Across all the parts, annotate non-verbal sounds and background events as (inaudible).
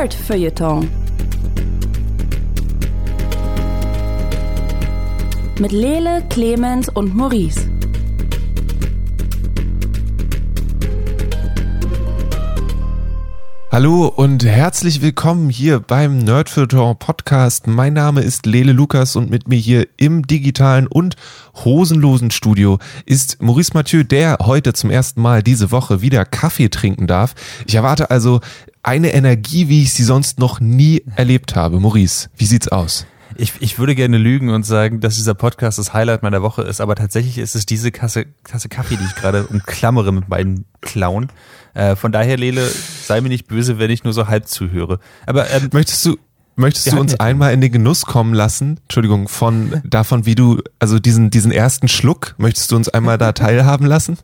Nerd Feuilleton. Mit Lele, Clemens und Maurice. Hallo und herzlich willkommen hier beim Nerdfilter Podcast. Mein Name ist Lele Lukas und mit mir hier im digitalen und hosenlosen Studio ist Maurice Mathieu, der heute zum ersten Mal diese Woche wieder Kaffee trinken darf. Ich erwarte also eine Energie, wie ich sie sonst noch nie erlebt habe. Maurice, wie sieht's aus? Ich, ich würde gerne lügen und sagen, dass dieser Podcast das Highlight meiner Woche ist, aber tatsächlich ist es diese Kasse, Kasse Kaffee, die ich gerade (laughs) umklammere mit meinen Klauen. Äh, von daher, Lele, sei mir nicht böse, wenn ich nur so halb zuhöre. Aber ähm, möchtest du Möchtest du uns einmal in den Genuss kommen lassen, Entschuldigung, von davon, wie du, also diesen, diesen ersten Schluck, möchtest du uns einmal da (laughs) teilhaben lassen?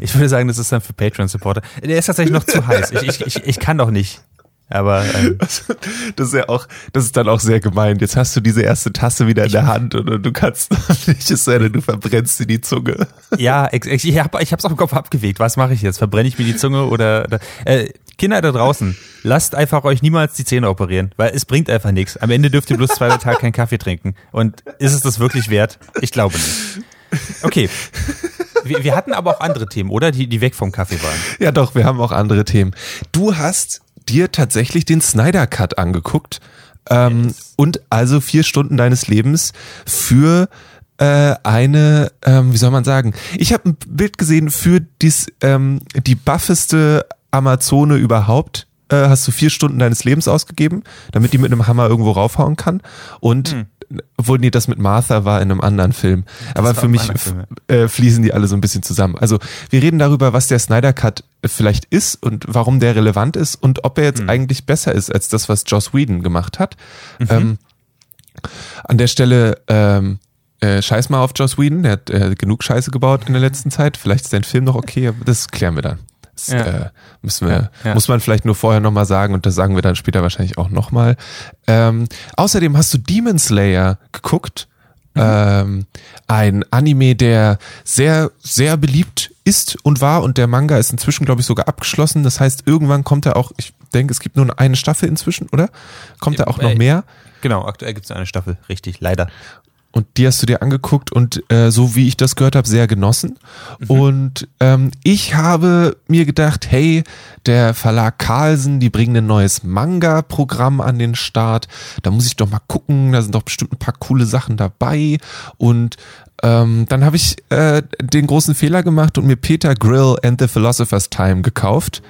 Ich würde sagen, das ist dann für Patreon-Supporter. Der ist tatsächlich noch zu heiß. Ich, ich, ich, ich kann doch nicht. Aber ähm, (laughs) das ist ja auch, das ist dann auch sehr gemein. Jetzt hast du diese erste Tasse wieder in der Hand und du kannst (laughs) nicht, es sei denn, du verbrennst dir die Zunge. Ja, ich, ich habe ich hab's auf dem Kopf abgewegt. Was mache ich jetzt? Verbrenne ich mir die Zunge oder, oder äh, Kinder da draußen, lasst einfach euch niemals die Zähne operieren, weil es bringt einfach nichts. Am Ende dürft ihr bloß zwei Tage keinen Kaffee trinken. Und ist es das wirklich wert? Ich glaube nicht. Okay. Wir, wir hatten aber auch andere Themen, oder? Die, die weg vom Kaffee waren. Ja, doch, wir haben auch andere Themen. Du hast dir tatsächlich den Snyder Cut angeguckt ähm, yes. und also vier Stunden deines Lebens für äh, eine, ähm, wie soll man sagen, ich habe ein Bild gesehen für dies, ähm, die buffeste Amazone überhaupt. Äh, hast du vier Stunden deines Lebens ausgegeben, damit die mit einem Hammer irgendwo raufhauen kann. Und hm obwohl nee, das mit Martha war in einem anderen Film. Das Aber für mich äh, fließen die alle so ein bisschen zusammen. Also wir reden darüber, was der Snyder Cut vielleicht ist und warum der relevant ist und ob er jetzt mhm. eigentlich besser ist als das, was Joss Whedon gemacht hat. Mhm. Ähm, an der Stelle ähm, äh, scheiß mal auf Joss Whedon, der hat äh, genug Scheiße gebaut in der letzten Zeit. Vielleicht ist dein Film noch okay, aber das klären wir dann. Das ja. äh, müssen wir, ja. muss man vielleicht nur vorher nochmal sagen und das sagen wir dann später wahrscheinlich auch nochmal. Ähm, außerdem hast du Demon Slayer geguckt. Mhm. Ähm, ein Anime, der sehr, sehr beliebt ist und war und der Manga ist inzwischen, glaube ich, sogar abgeschlossen. Das heißt, irgendwann kommt er auch, ich denke, es gibt nur eine Staffel inzwischen, oder? Kommt da auch noch mehr? Genau, aktuell gibt es eine Staffel, richtig, leider. Und die hast du dir angeguckt und äh, so wie ich das gehört habe, sehr genossen. Mhm. Und ähm, ich habe mir gedacht, hey, der Verlag Carlsen, die bringen ein neues Manga-Programm an den Start. Da muss ich doch mal gucken, da sind doch bestimmt ein paar coole Sachen dabei. Und ähm, dann habe ich äh, den großen Fehler gemacht und mir Peter Grill and the Philosopher's Time gekauft.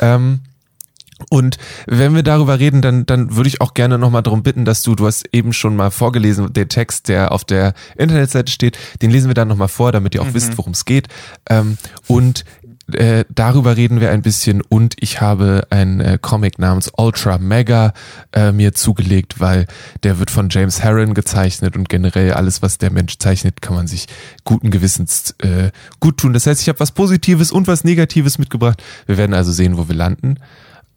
Ähm, und wenn wir darüber reden, dann, dann würde ich auch gerne nochmal darum bitten, dass du, du hast eben schon mal vorgelesen, der Text, der auf der Internetseite steht, den lesen wir dann nochmal vor, damit ihr auch mhm. wisst, worum es geht. Ähm, und äh, darüber reden wir ein bisschen und ich habe einen äh, Comic namens Ultra Mega äh, mir zugelegt, weil der wird von James Herron gezeichnet und generell alles, was der Mensch zeichnet, kann man sich guten Gewissens äh, gut tun. Das heißt, ich habe was Positives und was Negatives mitgebracht. Wir werden also sehen, wo wir landen.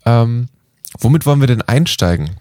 Ähm, womit wollen wir denn einsteigen?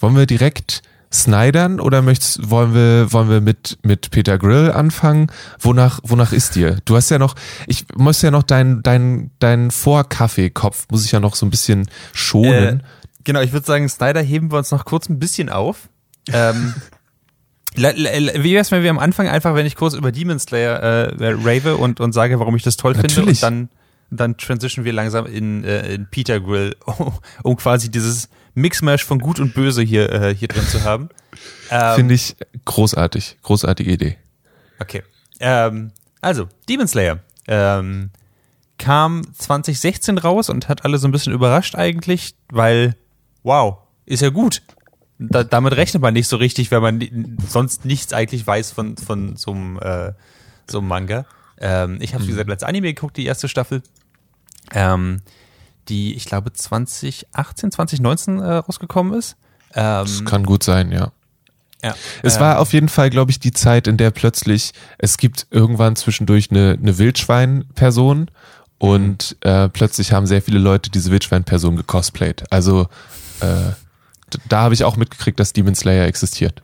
Wollen wir direkt snydern oder möchtest, wollen wir, wollen wir mit, mit Peter Grill anfangen? Wonach, wonach ist dir? Du hast ja noch, ich muss ja noch deinen, deinen, deinen Vorkaffeekopf muss ich ja noch so ein bisschen schonen. Äh, genau, ich würde sagen, Snyder heben wir uns noch kurz ein bisschen auf. Ähm, (laughs) wie wär's, wenn wir am Anfang einfach, wenn ich kurz über Demon Slayer äh, rave und, und sage, warum ich das toll Natürlich. finde und dann dann transition wir langsam in, äh, in Peter Grill, (laughs) um quasi dieses Mixmash von Gut und Böse hier, äh, hier drin zu haben. (laughs) Ähm, Finde ich großartig. Großartige Idee. Okay. Ähm, also, Demon Slayer. Ähm, kam 2016 raus und hat alle so ein bisschen überrascht eigentlich, weil, wow, ist ja gut. Da, damit rechnet man nicht so richtig, wenn man sonst nichts eigentlich weiß von, von so einem, äh, so einem Manga. Ähm, ich habe wie mhm. gesagt, als Anime geguckt, die erste Staffel ähm, die, ich glaube, 2018, 2019 äh, rausgekommen ist. Ähm, das kann gut sein, ja. Ja, es äh, war auf jeden Fall, glaube ich, die Zeit, in der plötzlich, es gibt irgendwann zwischendurch eine, eine Wildschwein-Person und äh, plötzlich haben sehr viele Leute diese Wildschwein-Person gecosplayt. Also äh, da habe ich auch mitgekriegt, dass Demon Slayer existiert.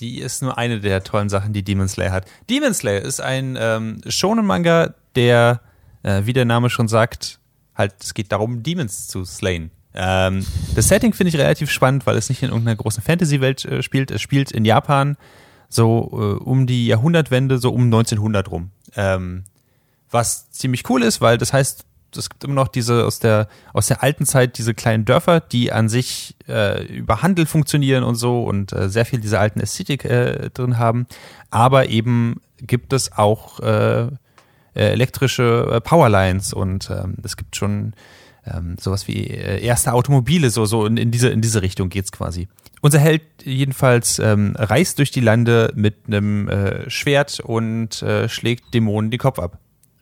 Die ist nur eine der tollen Sachen, die Demon Slayer hat. Demon Slayer ist ein ähm, Shonen-Manga, der äh, wie der Name schon sagt, halt, es geht darum, Demons zu slayen. Ähm, das Setting finde ich relativ spannend, weil es nicht in irgendeiner großen Fantasy-Welt äh, spielt. Es spielt in Japan so äh, um die Jahrhundertwende, so um 1900 rum. Ähm, was ziemlich cool ist, weil das heißt, es gibt immer noch diese aus der aus der alten Zeit diese kleinen Dörfer, die an sich äh, über Handel funktionieren und so und äh, sehr viel dieser alten Ästhetik äh, drin haben. Aber eben gibt es auch äh, äh elektrische äh, Powerlines und ähm, es gibt schon ähm, sowas wie äh, erste Automobile, so, so in, in, diese, in diese Richtung geht's quasi. Unser Held jedenfalls ähm, reist durch die Lande mit einem äh, Schwert und äh, schlägt Dämonen den Kopf ab.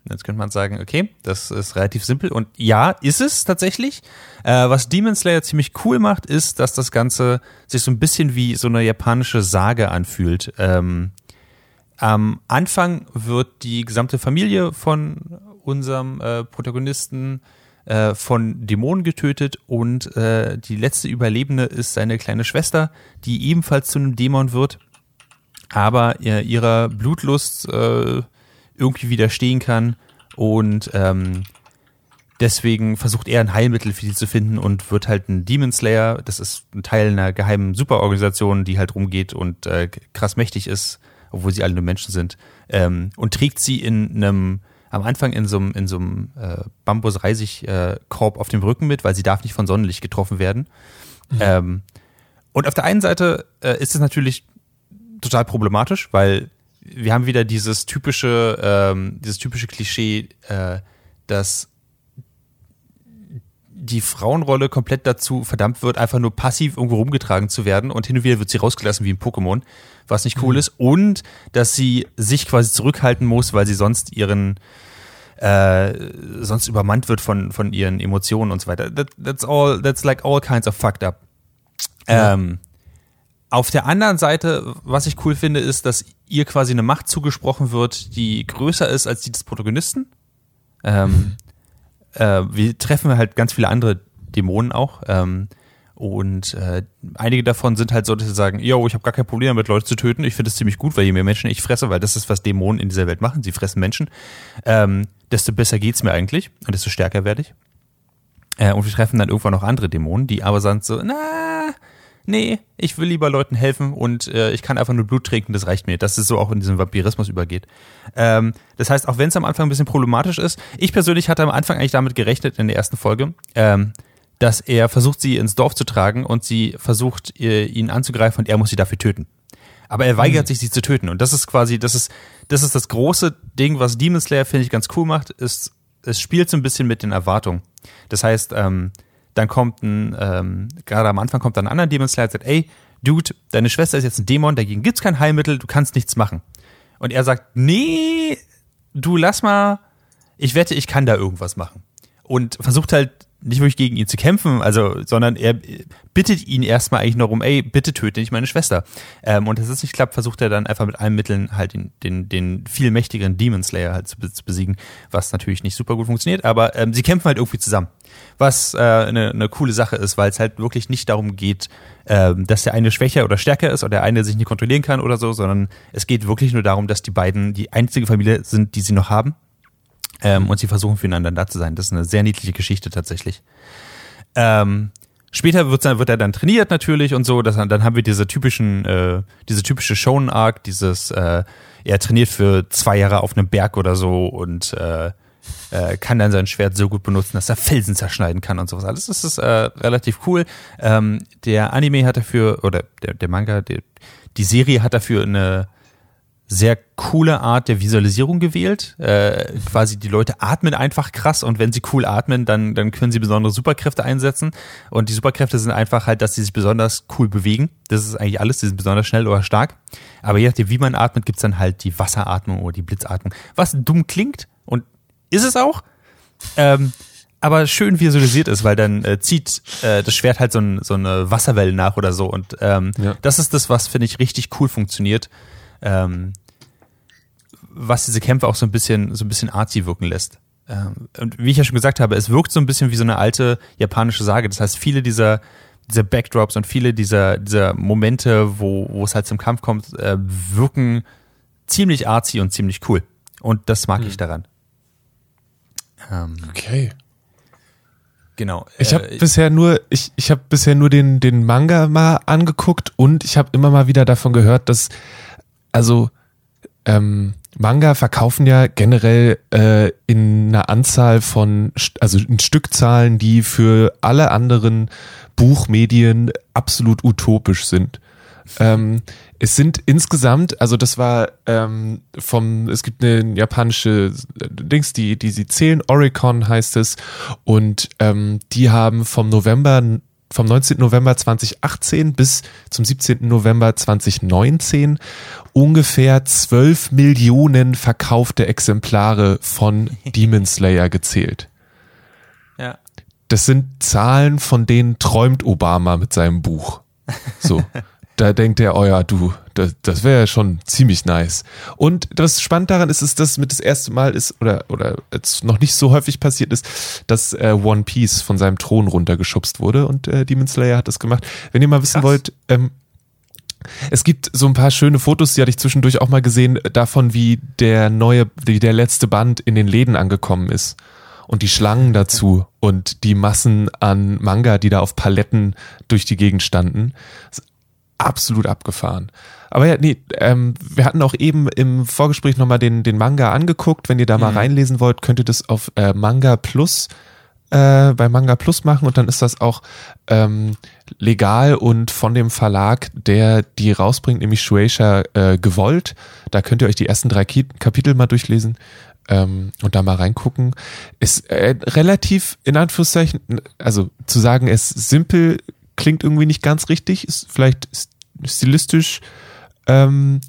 Jetzt könnte man sagen, okay, das ist relativ simpel. Und ja, ist es tatsächlich. Äh, was Demon Slayer ziemlich cool macht, ist, dass das Ganze sich so ein bisschen wie so eine japanische Sage anfühlt. Ähm, am Anfang wird die gesamte Familie von unserem äh, Protagonisten äh, von Dämonen getötet und äh, die letzte Überlebende ist seine kleine Schwester, die ebenfalls zu einem Dämon wird, aber äh, ihrer Blutlust äh, irgendwie widerstehen kann und ähm, deswegen versucht er ein Heilmittel für sie zu finden und wird halt ein Demon Slayer. Das ist ein Teil einer geheimen Superorganisation, die halt rumgeht und äh, krass mächtig ist, obwohl sie alle nur Menschen sind. Ähm, und trägt sie in einem am Anfang in so einem, in so einem äh, Bambus-Reisig-Korb auf dem Rücken mit, weil sie darf nicht von Sonnenlicht getroffen werden. Mhm. Ähm, und auf der einen Seite äh, ist es natürlich total problematisch, weil wir haben wieder dieses typische, ähm, dieses typische Klischee, äh, dass die Frauenrolle komplett dazu verdammt wird, einfach nur passiv irgendwo rumgetragen zu werden und hin und wieder wird sie rausgelassen wie ein Pokémon, was nicht cool mhm. ist. Und dass sie sich quasi zurückhalten muss, weil sie sonst ihren äh, sonst übermannt wird von, von ihren Emotionen und so weiter. That, that's all, that's like all kinds of fucked up. Ja. Ähm, auf der anderen Seite, was ich cool finde, ist, dass ihr quasi eine Macht zugesprochen wird, die größer ist als die des Protagonisten. Ähm, äh, wir treffen halt ganz viele andere Dämonen auch. Ähm, und äh, einige davon sind halt so, dass sie sagen, yo, ich habe gar kein Problem damit, Leute zu töten. Ich finde es ziemlich gut, weil je mehr Menschen ich fresse, weil das ist, was Dämonen in dieser Welt machen. Sie fressen Menschen. Ähm, desto besser geht's mir eigentlich und desto stärker werde ich. Äh, und wir treffen dann irgendwann noch andere Dämonen, die aber sagen so, na, nee, ich will lieber Leuten helfen und äh, ich kann einfach nur Blut trinken, das reicht mir. Dass es so auch in diesen Vampirismus übergeht. Ähm, das heißt, auch wenn es am Anfang ein bisschen problematisch ist, ich persönlich hatte am Anfang eigentlich damit gerechnet in der ersten Folge, ähm, dass er versucht, sie ins Dorf zu tragen und sie versucht, äh, ihn anzugreifen und er muss sie dafür töten. Aber er weigert mhm. sich, sie zu töten. Und das ist quasi, das ist, das ist das große Ding, was Demon Slayer, finde ich, ganz cool macht, ist, es spielt so ein bisschen mit den Erwartungen. Das heißt, ähm, dann kommt ein, ähm, gerade am Anfang kommt dann ein anderer Demon Slayer und sagt, ey, Dude, deine Schwester ist jetzt ein Dämon, dagegen gibt's kein Heilmittel, du kannst nichts machen. Und er sagt, nee, du lass mal, ich wette, ich kann da irgendwas machen. Und versucht halt nicht wirklich gegen ihn zu kämpfen, also, sondern er bittet ihn erstmal eigentlich nur um, ey, bitte töte nicht meine Schwester. Ähm, und dass es nicht klappt, versucht er dann einfach mit allen Mitteln halt den, den, den viel mächtigeren Demon Slayer halt zu, zu besiegen, was natürlich nicht super gut funktioniert, aber ähm, sie kämpfen halt irgendwie zusammen. Was äh, eine, eine coole Sache ist, weil es halt wirklich nicht darum geht, ähm, dass der eine schwächer oder stärker ist oder der eine sich nicht kontrollieren kann oder so, sondern es geht wirklich nur darum, dass die beiden die einzige Familie sind, die sie noch haben ähm, und sie versuchen füreinander da zu sein. Das ist eine sehr niedliche Geschichte tatsächlich. Ähm, später wird, wird er dann trainiert natürlich und so. Dass, dann haben wir diese typischen, äh, diese typische Shonen Arc, dieses, äh, er trainiert für zwei Jahre auf einem Berg oder so und äh, äh, kann dann sein Schwert so gut benutzen, dass er Felsen zerschneiden kann und sowas alles. Das ist äh, relativ cool. Ähm, der Anime hat dafür, oder der, der Manga, der, die Serie hat dafür eine sehr coole Art der Visualisierung gewählt. Äh, quasi die Leute atmen einfach krass und wenn sie cool atmen, dann, dann können sie besondere Superkräfte einsetzen. Und die Superkräfte sind einfach halt, dass sie sich besonders cool bewegen. Das ist eigentlich alles, die sind besonders schnell oder stark. Aber je nachdem, wie man atmet, gibt's dann halt die Wasseratmung oder die Blitzatmung. Was dumm klingt und ist es auch. Ähm, aber schön visualisiert ist, weil dann äh, zieht äh, das Schwert halt so, ein, so eine Wasserwelle nach oder so. Und ähm, ja. das ist das, was, finde ich, richtig cool funktioniert. Ähm, was diese Kämpfe auch so ein bisschen, so ein bisschen artsy wirken lässt. Ähm, und wie ich ja schon gesagt habe, es wirkt so ein bisschen wie so eine alte japanische Sage. Das heißt, viele dieser, dieser Backdrops und viele dieser, dieser Momente, wo, wo es halt zum Kampf kommt, äh, wirken ziemlich artsy und ziemlich cool. Und das mag hm. ich daran. Ähm, okay. Genau. Ich habe äh, bisher nur, ich, ich habe bisher nur den, den Manga mal angeguckt und ich habe immer mal wieder davon gehört, dass, also ähm, Manga verkaufen ja generell äh, in einer Anzahl von, also in Stückzahlen, die für alle anderen Buchmedien absolut utopisch sind. Ähm, es sind insgesamt, also das war ähm, vom, es gibt eine japanische Dings, die, die sie zählen, Oricon heißt es, und ähm, die haben vom November, vom 19. November 2018 bis zum 17. November 2019 ungefähr 12 Millionen verkaufte Exemplare von (laughs) Demon Slayer gezählt. ja. Das sind Zahlen, von denen träumt Obama mit seinem Buch. So. (laughs) Da denkt er, oh ja, du, das, das wäre ja schon ziemlich nice. Und das spannend daran ist, ist, dass mit das erste Mal ist, oder, oder jetzt noch nicht so häufig passiert ist, dass äh, One Piece von seinem Thron runtergeschubst wurde und äh, Demon Slayer hat das gemacht. Wenn ihr mal wissen Krass. wollt, ähm, es gibt so ein paar schöne Fotos, die hatte ich zwischendurch auch mal gesehen, davon, wie der neue, wie der letzte Band in den Läden angekommen ist. Und die Schlangen dazu und die Massen an Manga, die da auf Paletten durch die Gegend standen. Ist absolut abgefahren. Aber ja, nee, ähm, wir hatten auch eben im Vorgespräch nochmal den, den Manga angeguckt. Wenn ihr da mal reinlesen wollt, könnt ihr das auf äh, Manga Plus äh, bei Manga Plus machen und dann ist das auch ähm, legal und von dem Verlag, der die rausbringt, nämlich Shueisha äh, gewollt. Da könnt ihr euch die ersten drei Kapitel mal durchlesen ähm, und da mal reingucken. Ist äh, relativ in Anführungszeichen, also zu sagen, es simpel klingt irgendwie nicht ganz richtig, ist vielleicht st- stilistisch ähm,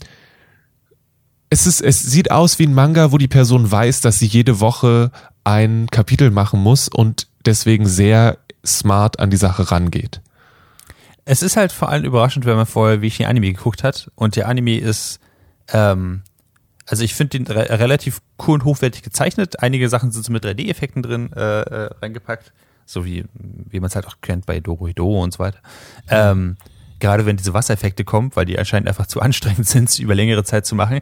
es ist, es sieht aus wie ein Manga, wo die Person weiß, dass sie jede Woche ein Kapitel machen muss und deswegen sehr smart an die Sache rangeht. Es ist halt vor allem überraschend, wenn man vorher wie ich den Anime geguckt hat. Und der Anime ist, ähm, also ich finde den re relativ cool und hochwertig gezeichnet. Einige Sachen sind so mit 3D-Effekten drin äh, äh, reingepackt. So wie, wie man es halt auch kennt bei Dorohedoro und so weiter. Ähm, gerade wenn diese Wassereffekte kommen, weil die anscheinend einfach zu anstrengend (laughs) sind, über längere Zeit zu machen.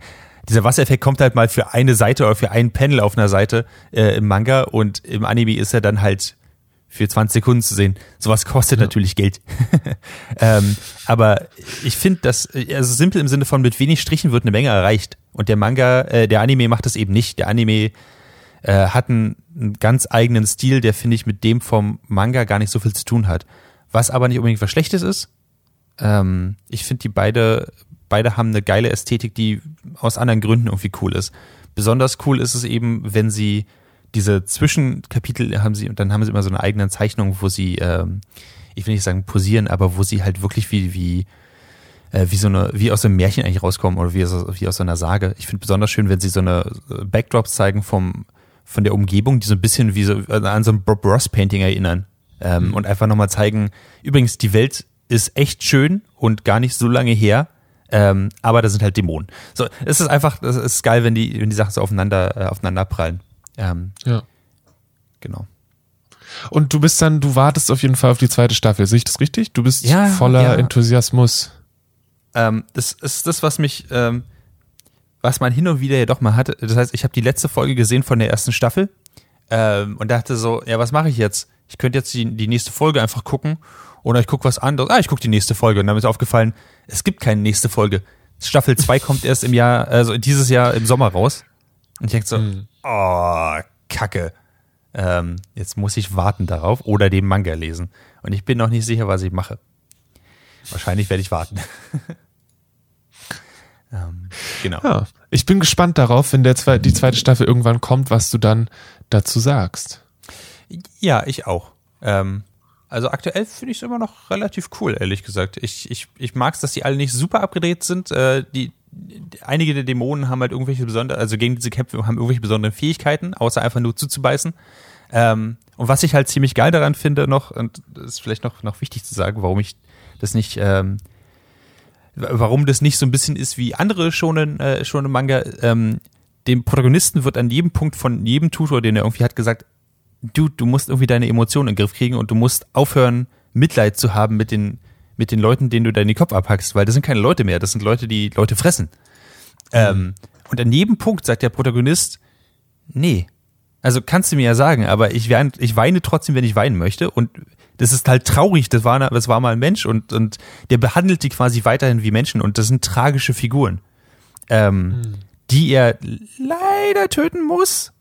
Dieser Wassereffekt kommt halt mal für eine Seite oder für ein Panel auf einer Seite äh, im Manga und im Anime ist er dann halt für 20 Sekunden zu sehen. Sowas kostet natürlich Geld. (laughs) ähm, aber ich finde, dass also simpel im Sinne von mit wenig Strichen wird eine Menge erreicht. Und der Manga, äh, der Anime macht das eben nicht. Der Anime äh, hat einen, einen ganz eigenen Stil, der finde ich mit dem vom Manga gar nicht so viel zu tun hat. Was aber nicht unbedingt was Schlechtes ist. Ähm, ich finde die beide, beide haben eine geile Ästhetik, die aus anderen Gründen irgendwie cool ist. Besonders cool ist es eben, wenn sie diese Zwischenkapitel haben sie und dann haben sie immer so eine eigene Zeichnung, wo sie, ähm, ich will nicht sagen posieren, aber wo sie halt wirklich wie wie äh, wie so eine wie aus einem Märchen eigentlich rauskommen oder wie aus, wie aus so einer Sage. Ich finde besonders schön, wenn sie so eine äh, Backdrops zeigen vom von der Umgebung, die so ein bisschen wie so äh, an so ein Bob Ross Painting erinnern ähm, und einfach nochmal zeigen. Übrigens, die Welt ist echt schön und gar nicht so lange her. Ähm, aber da sind halt Dämonen. So, es ist einfach, es ist geil, wenn die, wenn die Sachen so aufeinander, äh, aufeinander prallen. Ähm, Ja. genau. Und du bist dann, du wartest auf jeden Fall auf die zweite Staffel. Sehe ich das richtig? Du bist Ja, voller ja. Enthusiasmus. Ähm, das ist das, was mich, ähm, was man hin und wieder ja doch mal hatte. Das heißt, ich habe die letzte Folge gesehen von der ersten Staffel ähm, und dachte so, ja, was mache ich jetzt? Ich könnte jetzt die, die nächste Folge einfach gucken oder ich gucke was anderes. Ah, ich gucke die nächste Folge. Und dann ist aufgefallen, es gibt keine nächste Folge. Staffel 2 (laughs) kommt erst im Jahr, also dieses Jahr im Sommer raus. Und ich denke so, oh, Kacke. Ähm, jetzt muss ich warten darauf oder den Manga lesen. Und ich bin noch nicht sicher, was ich mache. Wahrscheinlich werde ich warten. (laughs) ähm, genau. Ja. Ich bin gespannt darauf, wenn der zwei, die zweite Staffel irgendwann kommt, was du dann dazu sagst. Ja, ich auch. Ähm, also aktuell finde ich es immer noch relativ cool, ehrlich gesagt. Ich, ich, ich mag es, dass die alle nicht super abgedreht sind. Äh, die, einige der Dämonen haben halt irgendwelche besondere, also gegen diese Kämpfe haben irgendwelche besonderen Fähigkeiten, außer einfach nur zuzubeißen. Ähm, und was ich halt ziemlich geil daran finde noch, und das ist vielleicht noch, noch wichtig zu sagen, warum ich das nicht, ähm, warum das nicht so ein bisschen ist wie andere schonen, äh, schonen Manga, ähm, dem Protagonisten wird an jedem Punkt von jedem Tutor, den er irgendwie hat, gesagt, du, du musst irgendwie deine Emotionen in den Griff kriegen und du musst aufhören, Mitleid zu haben mit den, mit den Leuten, denen du deinen Kopf abhackst, weil das sind keine Leute mehr, das sind Leute, die Leute fressen. Ähm, und an jedem Punkt sagt der Protagonist, nee, Also kannst du mir ja sagen, aber ich, weine, ich weine trotzdem, wenn ich weinen möchte. Und das ist halt traurig. Das war, das war mal ein Mensch und, und der behandelt die quasi weiterhin wie Menschen. Und das sind tragische Figuren, ähm, hm. Die er leider töten muss,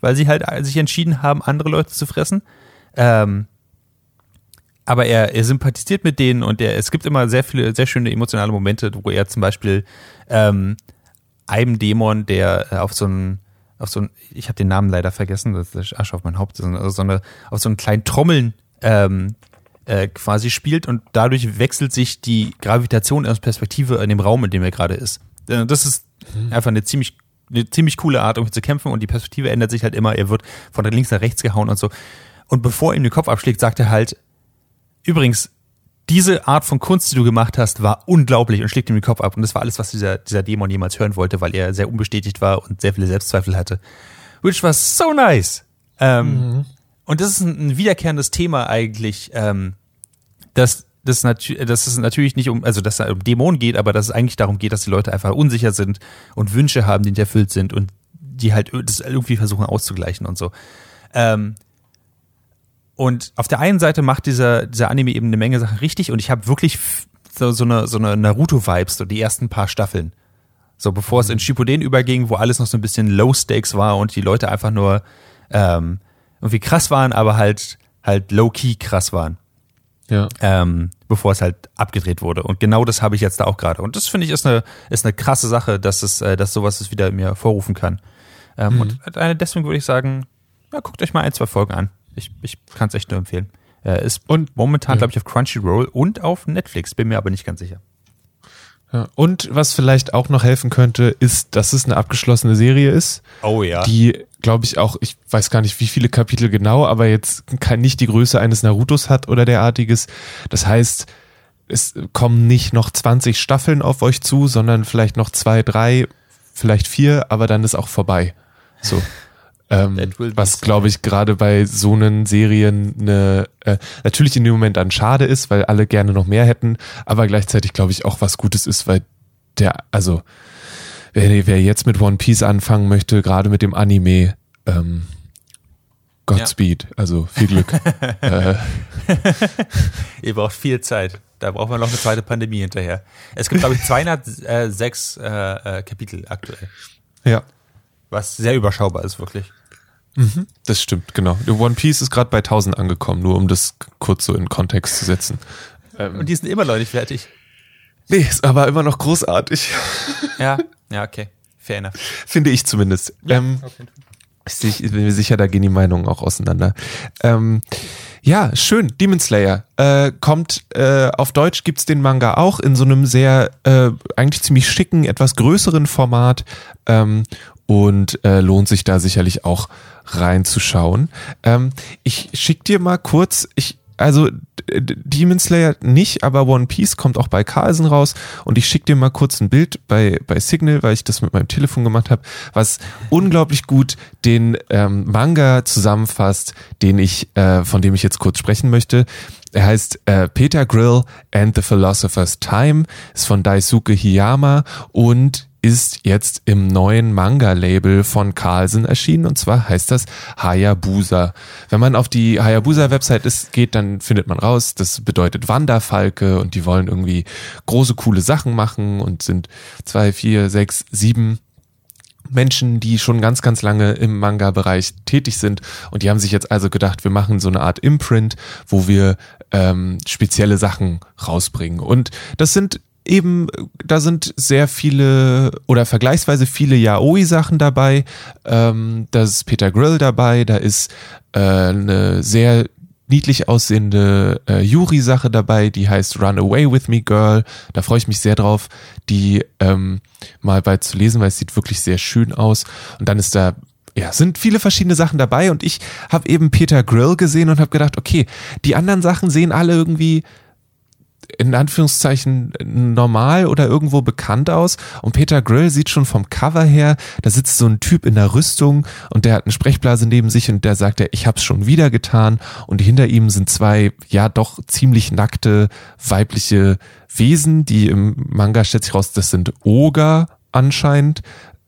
weil sie halt sich entschieden haben, andere Leute zu fressen. Ähm, aber er, er sympathisiert mit denen und er, es gibt immer sehr viele, sehr schöne emotionale Momente, wo er zum Beispiel ähm, einem Dämon, der auf so einen, auf so ein, ich habe den Namen leider vergessen, das ist Asche auf mein Haupt, also so eine, auf so einen kleinen Trommeln ähm, äh, quasi spielt und dadurch wechselt sich die Gravitation aus Perspektive in dem Raum, in dem er gerade ist. Äh, das ist mhm. einfach eine ziemlich eine ziemlich coole Art, um zu kämpfen und die Perspektive ändert sich halt immer. Er wird von links nach rechts gehauen und so. Und bevor ihm den Kopf abschlägt, sagt er halt, Übrigens, diese Art von Kunst, die du gemacht hast, war unglaublich und schlägt ihm den Kopf ab. Und das war alles, was dieser, dieser Dämon jemals hören wollte, weil er sehr unbestätigt war und sehr viele Selbstzweifel hatte. Which was so nice. Ähm, mhm. Und das ist ein, ein, wiederkehrendes Thema eigentlich, ähm, dass, dass, natü dass es natürlich nicht um, also dass es um Dämonen geht, aber dass es eigentlich darum geht, dass die Leute einfach unsicher sind und Wünsche haben, die nicht erfüllt sind und die halt das irgendwie versuchen auszugleichen und so. Ähm, und auf der einen Seite macht dieser, dieser Anime eben eine Menge Sachen richtig und ich habe wirklich so, so eine, so eine Naruto-Vibes, so die ersten paar Staffeln. So bevor es in Shippuden überging, wo alles noch so ein bisschen Low Stakes war und die Leute einfach nur ähm, irgendwie krass waren, aber halt halt low key krass waren. Ja. Ähm, bevor es halt abgedreht wurde. Und genau das habe ich jetzt da auch gerade. Und das finde ich ist eine ist eine krasse Sache, dass es äh, dass sowas es wieder mir vorrufen kann. Ähm, mhm. Und deswegen würde ich sagen, ja, guckt euch mal ein zwei Folgen an. Ich, ich kann es echt nur empfehlen. Er ist und, momentan, ja. glaube ich, auf Crunchyroll und auf Netflix, bin mir aber nicht ganz sicher. Ja, und was vielleicht auch noch helfen könnte, ist, dass es eine abgeschlossene Serie ist. Oh ja. Die, glaube ich, auch, ich weiß gar nicht, wie viele Kapitel genau, aber jetzt kann nicht die Größe eines Narutos hat oder derartiges. Das heißt, es kommen nicht noch 20 Staffeln auf euch zu, sondern vielleicht noch zwei, drei, vielleicht vier, aber dann ist auch vorbei. So. (laughs) Ähm, was glaube ich gerade bei so einen Serien eine, äh, natürlich in dem Moment dann schade ist, weil alle gerne noch mehr hätten, aber gleichzeitig glaube ich auch was Gutes ist, weil der, also wer, wer jetzt mit One Piece anfangen möchte, gerade mit dem Anime, ähm, Godspeed, ja. also viel Glück. (laughs) äh. Ihr braucht viel Zeit. Da braucht man noch eine zweite Pandemie hinterher. Es gibt, glaube ich, 206 äh, äh, Kapitel aktuell. Ja. Was sehr überschaubar ist, wirklich. Mhm, das stimmt, genau. One Piece ist gerade bei 1000 angekommen, nur um das kurz so in Kontext zu setzen. Ähm, Und die sind immer noch nicht fertig. Nee, ist aber immer noch großartig. (laughs) Ja, ja, okay. Fair enough. Finde ich zumindest. Ja, ähm, ich bin mir sicher, da gehen die Meinungen auch auseinander. Ähm, ja, schön. Demon Slayer äh, kommt äh, auf Deutsch gibt's den Manga auch in so einem sehr äh, eigentlich ziemlich schicken, etwas größeren Format ähm, und äh, lohnt sich da sicherlich auch reinzuschauen. Ähm, ich schick dir mal kurz, ich also Demon Slayer nicht, aber One Piece kommt auch bei Carlsen raus und ich schicke dir mal kurz ein Bild bei, bei Signal, weil ich das mit meinem Telefon gemacht habe, was unglaublich gut den ähm, Manga zusammenfasst, den ich, äh, von dem ich jetzt kurz sprechen möchte. Er heißt äh, Peter Grill and the Philosopher's Time, ist von Daisuke Hiyama und ist jetzt im neuen Manga-Label von Carlsen erschienen und zwar heißt das Hayabusa. Wenn man auf die Hayabusa-Website geht, dann findet man raus, das bedeutet Wanderfalke und die wollen irgendwie große, coole Sachen machen und sind zwei, vier, sechs, sieben Menschen, die schon ganz, ganz lange im Manga-Bereich tätig sind und die haben sich jetzt also gedacht, wir machen so eine Art Imprint, wo wir ähm, spezielle Sachen rausbringen. Und das sind eben, da sind sehr viele oder vergleichsweise viele Yaoi-Sachen dabei. Ähm, da ist Peter Grill dabei, da ist äh, eine sehr niedlich aussehende äh, Yuri-Sache dabei, die heißt Run Away With Me Girl. Da freue ich mich sehr drauf, die ähm, mal bald zu lesen, weil es sieht wirklich sehr schön aus. Und dann ist da ja, sind viele verschiedene Sachen dabei und ich habe eben Peter Grill gesehen und habe gedacht, okay, die anderen Sachen sehen alle irgendwie in Anführungszeichen normal oder irgendwo bekannt aus. Und Peter Grill sieht schon vom Cover her, da sitzt so ein Typ in der Rüstung und der hat eine Sprechblase neben sich und der sagt, er, ich hab's schon wieder getan. Und hinter ihm sind zwei, ja doch ziemlich nackte weibliche Wesen, die im Manga stellt sich raus, das sind Oger anscheinend.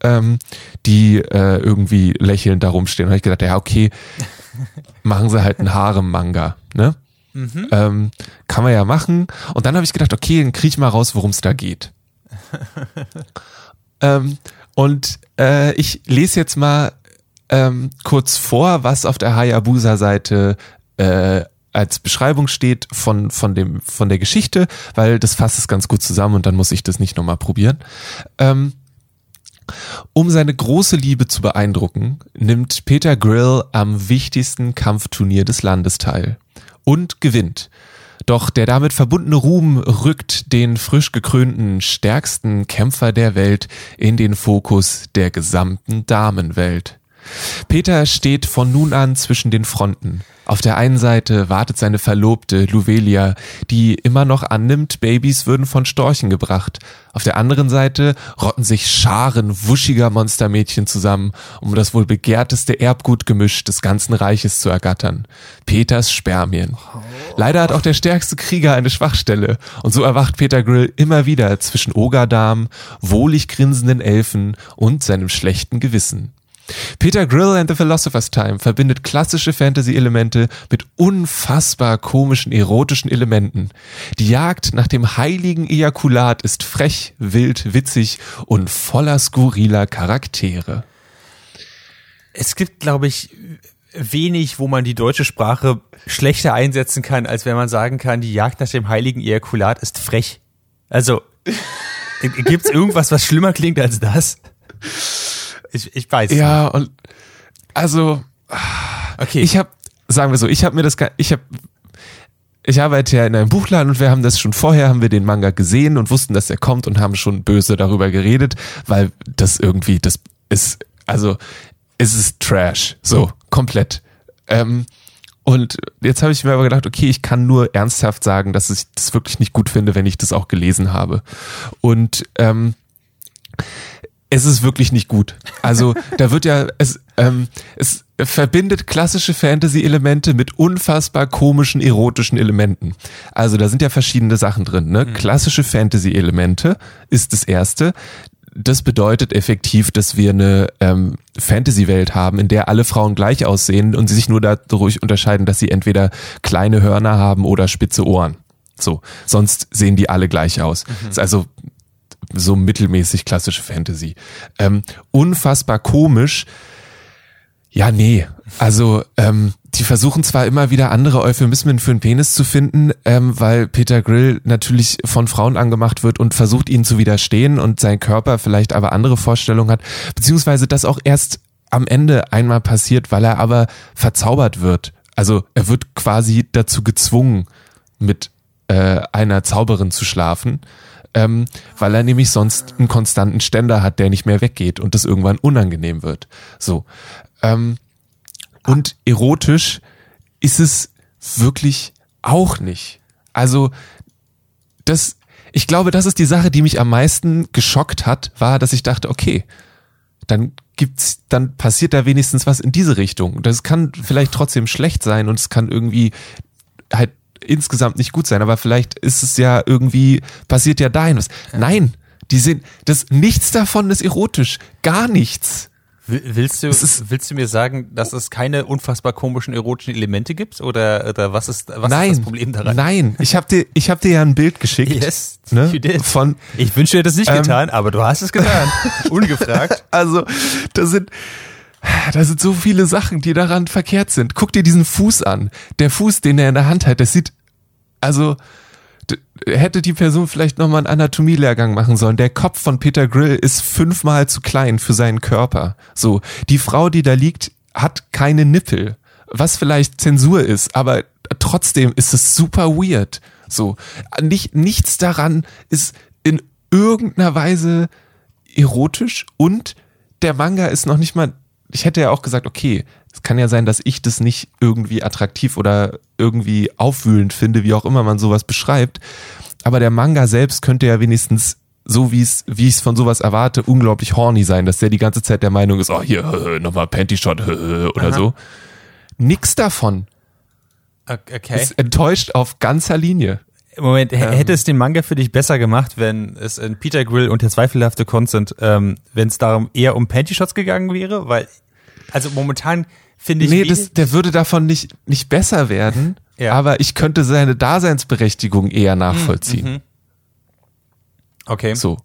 ähm, die äh, irgendwie lächelnd da rumstehen. Und ich gedacht, ja, okay, (laughs) machen sie halt einen Harem-Manga, ne? Ähm, kann man ja machen. Und dann habe ich gedacht, okay, dann kriege ich mal raus, worum es da geht. (laughs) ähm, und äh, ich lese jetzt mal ähm, kurz vor, was auf der Hayabusa-Seite äh, als Beschreibung steht von, von, dem, von der Geschichte, weil das fasst es ganz gut zusammen und dann muss ich das nicht nochmal probieren. Ähm, um seine große Liebe zu beeindrucken, nimmt Peter Grill am wichtigsten Kampfturnier des Landes teil und gewinnt. Doch der damit verbundene Ruhm rückt den frisch gekrönten stärksten Kämpfer der Welt in den Fokus der gesamten Damenwelt. Peter steht von nun an zwischen den Fronten. Auf der einen Seite wartet seine Verlobte Luvelia, die immer noch annimmt, Babys würden von Storchen gebracht. Auf der anderen Seite rotten sich Scharen wuschiger Monstermädchen zusammen, um das wohl begehrteste Erbgutgemisch des ganzen Reiches zu ergattern. Peters Spermien. Leider hat auch der stärkste Krieger eine Schwachstelle und so erwacht Peter Grill immer wieder zwischen Ogadam, wohlig grinsenden Elfen und seinem schlechten Gewissen. Peter Grill and the Philosopher's Time verbindet klassische Fantasy-Elemente mit unfassbar komischen erotischen Elementen. Die Jagd nach dem heiligen Ejakulat ist frech, wild, witzig und voller skurriler Charaktere. Es gibt, glaube ich, wenig, wo man die deutsche Sprache schlechter einsetzen kann, als wenn man sagen kann, die Jagd nach dem heiligen Ejakulat ist frech. Also, (laughs) gibt's irgendwas, was schlimmer klingt als das? Ich, ich weiß. Ja, und also Okay. ich habe, sagen wir so, ich habe mir das, ich habe ich arbeite ja in einem Buchladen und wir haben das schon vorher, haben wir den Manga gesehen und wussten, dass er kommt und haben schon böse darüber geredet, weil das irgendwie, das ist, also es ist Trash, so komplett. Ähm, und jetzt habe ich mir aber gedacht, okay, ich kann nur ernsthaft sagen, dass ich das wirklich nicht gut finde, wenn ich das auch gelesen habe. Und ähm, es ist wirklich nicht gut. Also da wird ja, es, ähm, es verbindet klassische Fantasy-Elemente mit unfassbar komischen, erotischen Elementen. Also da sind ja verschiedene Sachen drin. Ne? Klassische Fantasy-Elemente ist das erste. Das bedeutet effektiv, dass wir eine ähm, Fantasy-Welt haben, in der alle Frauen gleich aussehen und sie sich nur dadurch unterscheiden, dass sie entweder kleine Hörner haben oder spitze Ohren. So, sonst sehen die alle gleich aus. Ist also so mittelmäßig klassische Fantasy. Ähm, unfassbar komisch. Ja, nee. Also, ähm, die versuchen zwar immer wieder andere Euphemismen für einen Penis zu finden, ähm, weil Peter Grill natürlich von Frauen angemacht wird und versucht ihnen zu widerstehen und sein Körper vielleicht aber andere Vorstellungen hat, beziehungsweise das auch erst am Ende einmal passiert, weil er aber verzaubert wird. Also er wird quasi dazu gezwungen, mit äh, einer Zauberin zu schlafen, ähm, weil er nämlich sonst einen konstanten Ständer hat, der nicht mehr weggeht und das irgendwann unangenehm wird. So. Ähm, und erotisch ist es wirklich auch nicht. Also das, ich glaube, das ist die Sache, die mich am meisten geschockt hat, war, dass ich dachte, okay, dann gibt's, dann passiert da wenigstens was in diese Richtung. Das kann vielleicht trotzdem schlecht sein und es kann irgendwie halt insgesamt nicht gut sein, aber vielleicht ist es ja irgendwie, passiert ja dahin was. Nein, die sind, das, nichts davon ist erotisch. Gar nichts. Will- Willst du, ist- willst du mir sagen, dass es keine unfassbar komischen erotischen Elemente gibt? Oder, oder was ist, was nein, ist das Problem daran? nein. Ich habe dir, ich habe dir ja ein Bild geschickt. Yes, ne, you did. Von, Ich wünsche, hättest es nicht Ähm, getan, aber du hast es getan. (laughs) Ungefragt. Also, da sind, da sind so viele Sachen, die daran verkehrt sind. Guck dir diesen Fuß an. Der Fuß, den er in der Hand hat, das sieht, also, hätte die Person vielleicht nochmal einen Anatomielehrgang machen sollen. Der Kopf von Peter Grill ist fünfmal zu klein für seinen Körper. So, die Frau, die da liegt, hat keine Nippel. Was vielleicht Zensur ist, aber trotzdem ist es super weird. So, nicht, nichts daran ist in irgendeiner Weise erotisch und der Manga ist noch nicht mal, ich hätte ja auch gesagt, okay, es kann ja sein, dass ich das nicht irgendwie attraktiv oder irgendwie aufwühlend finde, wie auch immer man sowas beschreibt. Aber der Manga selbst könnte ja wenigstens so wie es, wie ich es von sowas erwarte, unglaublich horny sein, dass der die ganze Zeit der Meinung ist, oh hier, (laughs) nochmal Panty-Shot (laughs) oder Aha. so. Nix davon. Okay. Ist enttäuscht auf ganzer Linie. Moment, ähm, hätte es den Manga für dich besser gemacht, wenn es in Peter Grill und der zweifelhafte Consent, ähm, wenn es darum eher um Panty-Shots gegangen wäre? Weil, also momentan finde ich. Nee, das, der würde davon nicht, nicht besser werden, ja. aber ich könnte seine Daseinsberechtigung eher nachvollziehen. Mhm. Okay. So.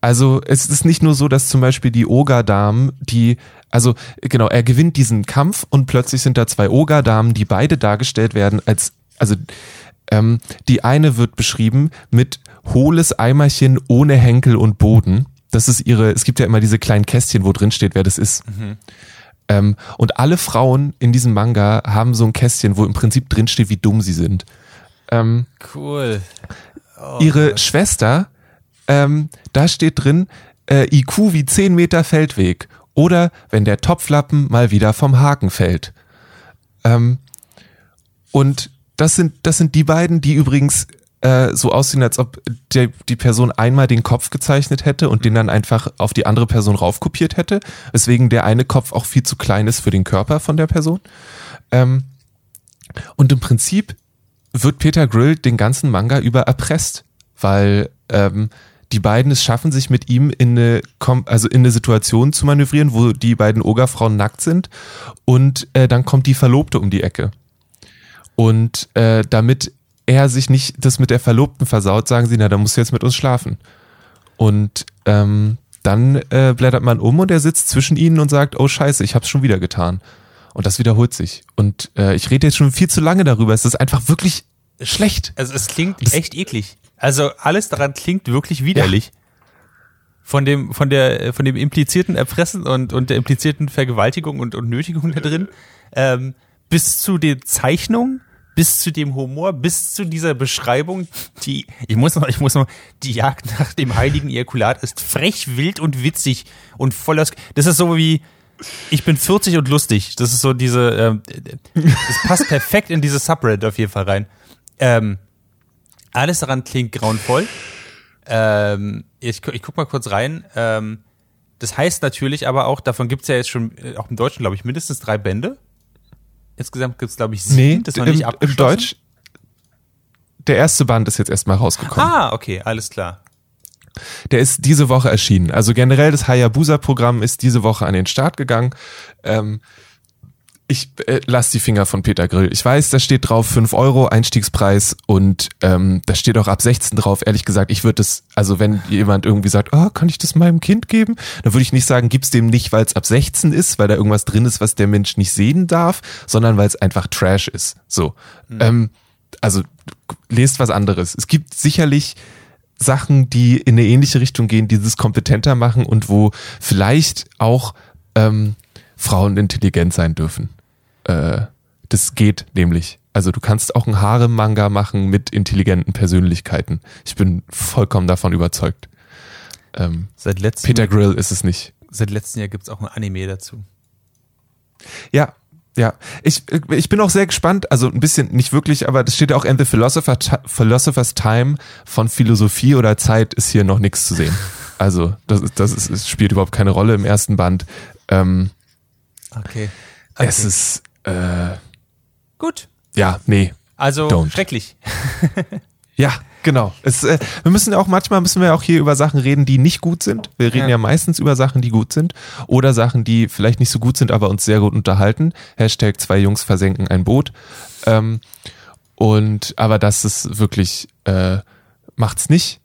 Also es ist nicht nur so, dass zum Beispiel die Oga-Damen, die, also genau, er gewinnt diesen Kampf und plötzlich sind da zwei Oga-Damen, die beide dargestellt werden als, also ähm, die eine wird beschrieben mit hohles Eimerchen ohne Henkel und Boden. Das ist ihre, es gibt ja immer diese kleinen Kästchen, wo drin steht, wer das ist. Mhm. Ähm, und alle Frauen in diesem Manga haben so ein Kästchen, wo im Prinzip drin steht, wie dumm sie sind. Ähm, cool. Oh, ihre Gott. Schwester, ähm, da steht drin, äh, IQ wie 10 Meter Feldweg. Oder wenn der Topflappen mal wieder vom Haken fällt. Ähm, und das sind, das sind die beiden, die übrigens äh, so aussehen, als ob die, die Person einmal den Kopf gezeichnet hätte und den dann einfach auf die andere Person raufkopiert hätte, weswegen der eine Kopf auch viel zu klein ist für den Körper von der Person. Ähm, und im Prinzip wird Peter Grill den ganzen Manga über erpresst, weil ähm, die beiden es schaffen, sich mit ihm in eine, also in eine Situation zu manövrieren, wo die beiden Ogerfrauen nackt sind und äh, dann kommt die Verlobte um die Ecke. Und äh, damit er sich nicht das mit der Verlobten versaut, sagen sie, na, dann musst du jetzt mit uns schlafen. Und ähm, dann äh, blättert man um und er sitzt zwischen ihnen und sagt, oh scheiße, ich hab's schon wieder getan. Und das wiederholt sich. Und äh, ich rede jetzt schon viel zu lange darüber. Es ist einfach wirklich schlecht. Also es klingt das echt eklig. Also alles daran klingt wirklich widerlich. Ja. Von dem, von der, von dem implizierten Erpressen und, und der implizierten Vergewaltigung und, und Nötigung da drin, ähm, bis zu den Zeichnungen, bis zu dem Humor, bis zu dieser Beschreibung, die, ich muss noch, ich muss noch, die Jagd nach dem heiligen Ejakulat ist frech, wild und witzig und voller, das ist so wie, ich bin 40 und lustig. Das ist so diese, ähm, das passt perfekt in diese Subreddit auf jeden Fall rein. Ähm, alles daran klingt grauenvoll. Ähm, ich, ich guck mal kurz rein. Ähm, das heißt natürlich aber auch, davon gibt's ja jetzt schon, äh, auch im Deutschen, glaube ich, mindestens drei Bände. Insgesamt gibt es, glaube ich, sieben. Nee, das noch nicht im, im Deutsch. Der erste Band ist jetzt erstmal rausgekommen. Ah, okay, alles klar. Der ist diese Woche erschienen. Also generell das Hayabusa-Programm ist diese Woche an den Start gegangen. Ähm, ich äh, lass die Finger von Peter Grill. Ich weiß, da steht drauf 5 Euro Einstiegspreis und ähm, da steht auch ab 16 drauf. Ehrlich gesagt, ich würde es, also wenn jemand irgendwie sagt, oh, kann ich das meinem Kind geben? Dann würde ich nicht sagen, gib's dem nicht, weil es ab 16 ist, weil da irgendwas drin ist, was der Mensch nicht sehen darf, sondern weil es einfach Trash ist. So. Mhm. Ähm, also lest was anderes. Es gibt sicherlich Sachen, die in eine ähnliche Richtung gehen, die das kompetenter machen und wo vielleicht auch ähm, Frauen intelligent sein dürfen. Äh, das geht nämlich. Also du kannst auch einen Harem-Manga machen mit intelligenten Persönlichkeiten. Ich bin vollkommen davon überzeugt. Ähm, seit letztem, Peter Grill ist es nicht. Seit letztem Jahr gibt's auch ein Anime dazu. Ja, ja. Ich, ich bin auch sehr gespannt, also ein bisschen, nicht wirklich, aber das steht ja auch in The Philosopher, Philosopher's Time von Philosophie oder Zeit ist hier noch nichts zu sehen. Also das, das, ist, das spielt überhaupt keine Rolle im ersten Band. Ähm, okay. okay. Es ist äh, Gut. Ja, nee. Also don't. schrecklich. (laughs) ja, genau. Es, äh, wir müssen auch manchmal müssen wir auch hier über Sachen reden, die nicht gut sind. Wir reden ja. ja. meistens über Sachen, die gut sind oder Sachen, die vielleicht nicht so gut sind, aber uns sehr gut unterhalten. Hashtag zwei Jungs versenken ein Boot. Ähm, und aber das ist wirklich äh, macht's nicht.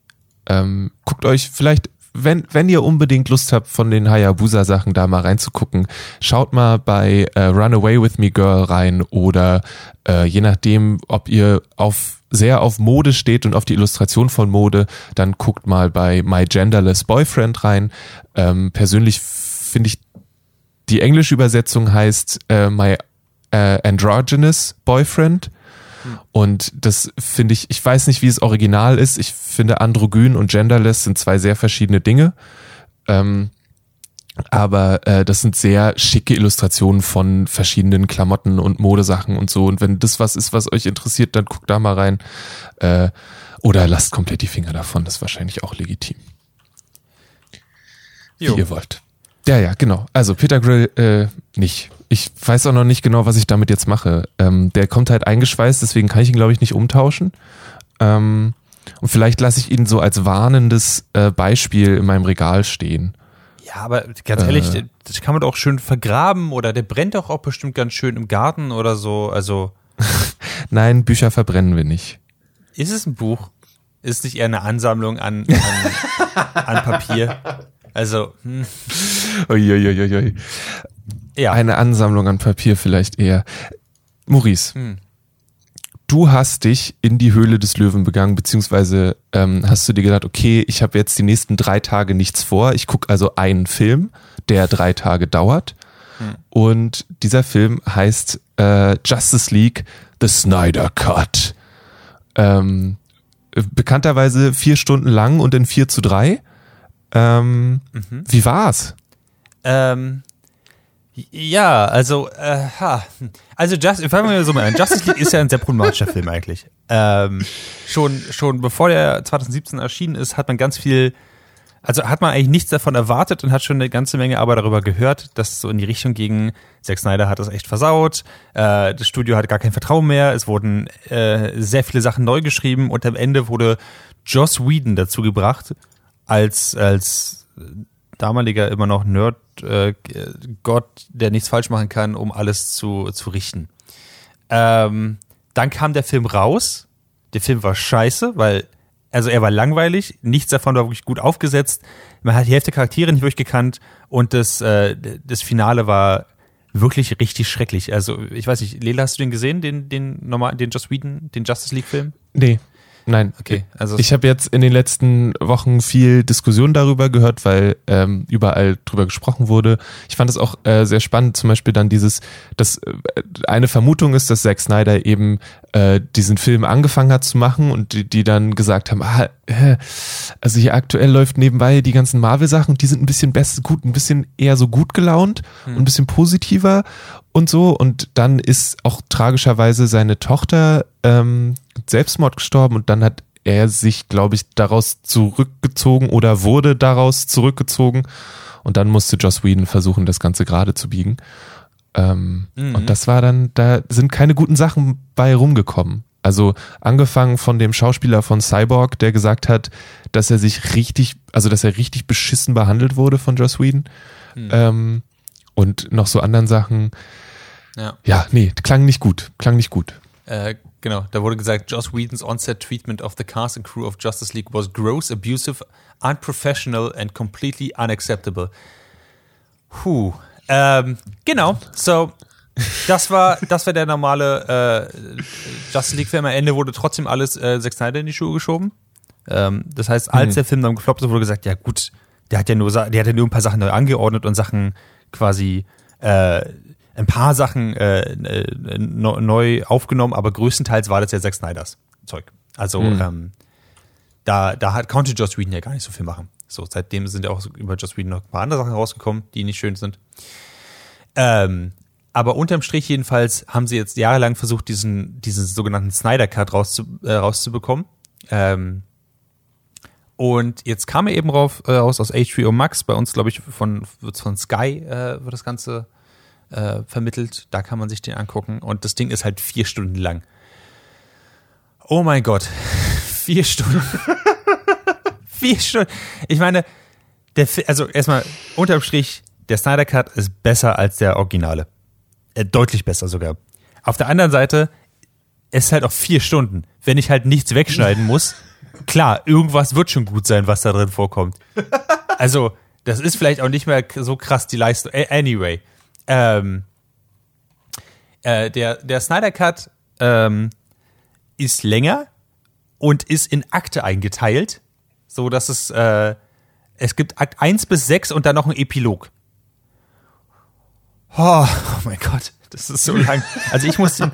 Ähm, guckt euch vielleicht wenn, wenn ihr unbedingt Lust habt, von den Hayabusa-Sachen da mal reinzugucken, schaut mal bei äh, Run Away With Me Girl rein oder äh, je nachdem, ob ihr auf sehr auf Mode steht und auf die Illustration von Mode, dann guckt mal bei My Genderless Boyfriend rein. Ähm, persönlich finde ich, die englische Übersetzung heißt äh, My äh, Androgynous Boyfriend und das finde ich, ich weiß nicht, wie es original ist. Ich finde, androgyn und genderless sind zwei sehr verschiedene Dinge. Ähm, aber äh, das sind sehr schicke Illustrationen von verschiedenen Klamotten und Modesachen und so. Und wenn das was ist, was euch interessiert, dann guckt da mal rein. Äh, oder lasst komplett die Finger davon. Das ist wahrscheinlich auch legitim. Jo. Wie ihr wollt. Ja, ja, genau. Also Peter Grill äh, nicht ich weiß auch noch nicht genau, was ich damit jetzt mache. Ähm, der kommt halt eingeschweißt, deswegen kann ich ihn, glaube ich, nicht umtauschen. Ähm, und vielleicht lasse ich ihn so als warnendes äh, Beispiel in meinem Regal stehen. Ja, aber ganz ehrlich, Äh. das kann man doch auch schön vergraben oder der brennt doch auch bestimmt ganz schön im Garten oder so. Also (laughs) Nein, Bücher verbrennen wir nicht. ist es ein Buch? Ist es nicht eher eine Ansammlung an, an, an Papier? Also, hm, Uiuiuiui. Ja. Eine Ansammlung an Papier vielleicht eher. Maurice, Hm. du hast dich in die Höhle des Löwen begangen, beziehungsweise ähm, hast du dir gedacht, okay, ich habe jetzt die nächsten drei Tage nichts vor. Ich gucke also einen Film, der drei Tage dauert. Hm. Und dieser Film heißt äh, Justice League The Snyder Cut. Ähm, äh, bekannterweise vier Stunden lang und in vier zu drei. Ähm, Mhm. Wie war's? Ähm, ja, also, äh, ha. also Just, fangen wir so mal an. Justice League ist ja ein sehr problematischer Film eigentlich. Ähm, schon, schon bevor der 2017 erschienen ist, hat man ganz viel, also hat man eigentlich nichts davon erwartet und hat schon eine ganze Menge aber darüber gehört, dass es so in die Richtung ging. Zack Snyder hat das echt versaut. Äh, das Studio hat gar kein Vertrauen mehr. Es wurden äh, sehr viele Sachen neu geschrieben und am Ende wurde Joss Whedon dazu gebracht, als, als damaliger immer noch Nerd äh, Gott, der nichts falsch machen kann, um alles zu, zu richten. Ähm, dann kam der Film raus. Der Film war scheiße, weil, also er war langweilig, nichts davon war wirklich gut aufgesetzt. Man hat die Hälfte der Charaktere nicht wirklich gekannt und das, äh, das Finale war wirklich richtig schrecklich. Also, ich weiß nicht, Lela, hast du den gesehen, den, den normal, den Joss Whedon, den Justice League Film? Nee. Nein. Okay, also Ich habe jetzt in den letzten Wochen viel Diskussion darüber gehört, weil ähm, überall drüber gesprochen wurde. Ich fand es auch äh, sehr spannend, zum Beispiel dann dieses, dass äh, eine Vermutung ist, dass Zack Snyder eben äh, diesen Film angefangen hat zu machen und die, die dann gesagt haben, ah, äh, also hier aktuell läuft nebenbei die ganzen Marvel-Sachen und die sind ein bisschen besser, gut, ein bisschen eher so gut gelaunt und ein bisschen positiver und so. Und dann ist auch tragischerweise seine Tochter ähm, Selbstmord gestorben und dann hat er sich, glaube ich, daraus zurückgezogen oder wurde daraus zurückgezogen. Und dann musste Joss Whedon versuchen, das Ganze gerade zu biegen. Ähm, Mhm. Und das war dann, da sind keine guten Sachen bei rumgekommen. Also angefangen von dem Schauspieler von Cyborg, der gesagt hat, dass er sich richtig, also dass er richtig beschissen behandelt wurde von Joss Whedon. Mhm. Ähm, und noch so anderen Sachen. Ja. Ja, nee, klang nicht gut. Klang nicht gut. Äh, genau, da wurde gesagt, Joss Whedon's on-set treatment of the cast and crew of Justice League was gross, abusive, unprofessional and completely unacceptable. Puh. Ähm, genau, so, das war, das war der normale äh, Justice League-Film. Am Ende wurde trotzdem alles äh, Zack Snyder in die Schuhe geschoben. Ähm, das heißt, als Mhm. der Film dann gefloppt ist, wurde gesagt, ja gut, der hat ja nur, der hat ja nur ein paar Sachen neu angeordnet und Sachen quasi äh, ein paar Sachen äh, äh, neu aufgenommen, aber größtenteils war das ja Zack Snyders Zeug. Also Mhm. ähm, da, da hat, konnte Joss Whedon ja gar nicht so viel machen. So, seitdem sind ja auch über Joss Whedon noch ein paar andere Sachen rausgekommen, die nicht schön sind. Ähm, aber unterm Strich jedenfalls haben sie jetzt jahrelang versucht, diesen, diesen sogenannten Snyder Cut rauszu, äh, rauszubekommen. Ähm, und jetzt kam er eben rauf, äh, raus aus HBO Max, bei uns glaube ich von, von Sky äh, wird das Ganze äh, vermittelt. Da kann man sich den angucken. Und das Ding ist halt vier Stunden lang. Oh mein Gott. (laughs) Vier Stunden. (laughs) vier Stunden. Ich meine, der, also erstmal unterm Strich, der Snyder Cut ist besser als der Originale. Äh, deutlich besser sogar. Auf der anderen Seite, es ist halt auch vier Stunden. Wenn ich halt nichts wegschneiden muss, (laughs) klar, irgendwas wird schon gut sein, was da drin vorkommt. Also, das ist vielleicht auch nicht mehr so krass die Leistung. Anyway. Ähm, äh, der, der Snyder Cut ähm, ist länger und ist in Akte eingeteilt, so dass es äh, es gibt Akt 1 bis 6 und dann noch ein Epilog. Oh, oh mein Gott, das ist so lang. Also ich muss, sie,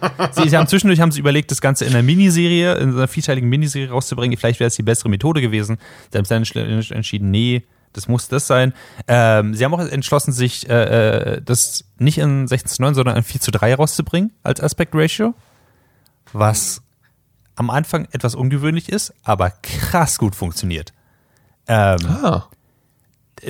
sie haben zwischendurch haben sie überlegt, das Ganze in einer Miniserie, in einer vierteiligen Miniserie rauszubringen. Vielleicht wäre es die bessere Methode gewesen. Sie haben dann entsch- entschieden, nee, das muss das sein. Ähm, sie haben auch entschlossen, sich äh, äh, das nicht in 16 zu 9, sondern in 4 zu 3 rauszubringen als Aspect Ratio. Was am Anfang etwas ungewöhnlich ist, aber krass gut funktioniert. Ähm, Ah.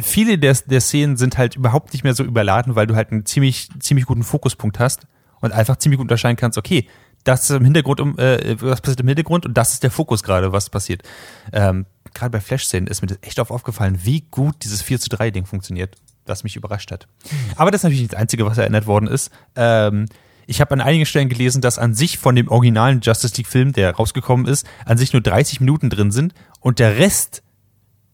viele der, der Szenen sind halt überhaupt nicht mehr so überladen, weil du halt einen ziemlich, ziemlich guten Fokuspunkt hast und einfach ziemlich gut unterscheiden kannst, okay, das ist im Hintergrund, äh, was passiert im Hintergrund und das ist der Fokus gerade, was passiert. Ähm, gerade bei Flash-Szenen ist mir das echt oft aufgefallen, wie gut dieses 4 zu 3 Ding funktioniert, was mich überrascht hat. Aber das ist natürlich nicht das Einzige, was erinnert worden ist. Ähm, ich habe an einigen Stellen gelesen, dass an sich von dem originalen Justice League-Film, der rausgekommen ist, an sich nur 30 Minuten drin sind und der Rest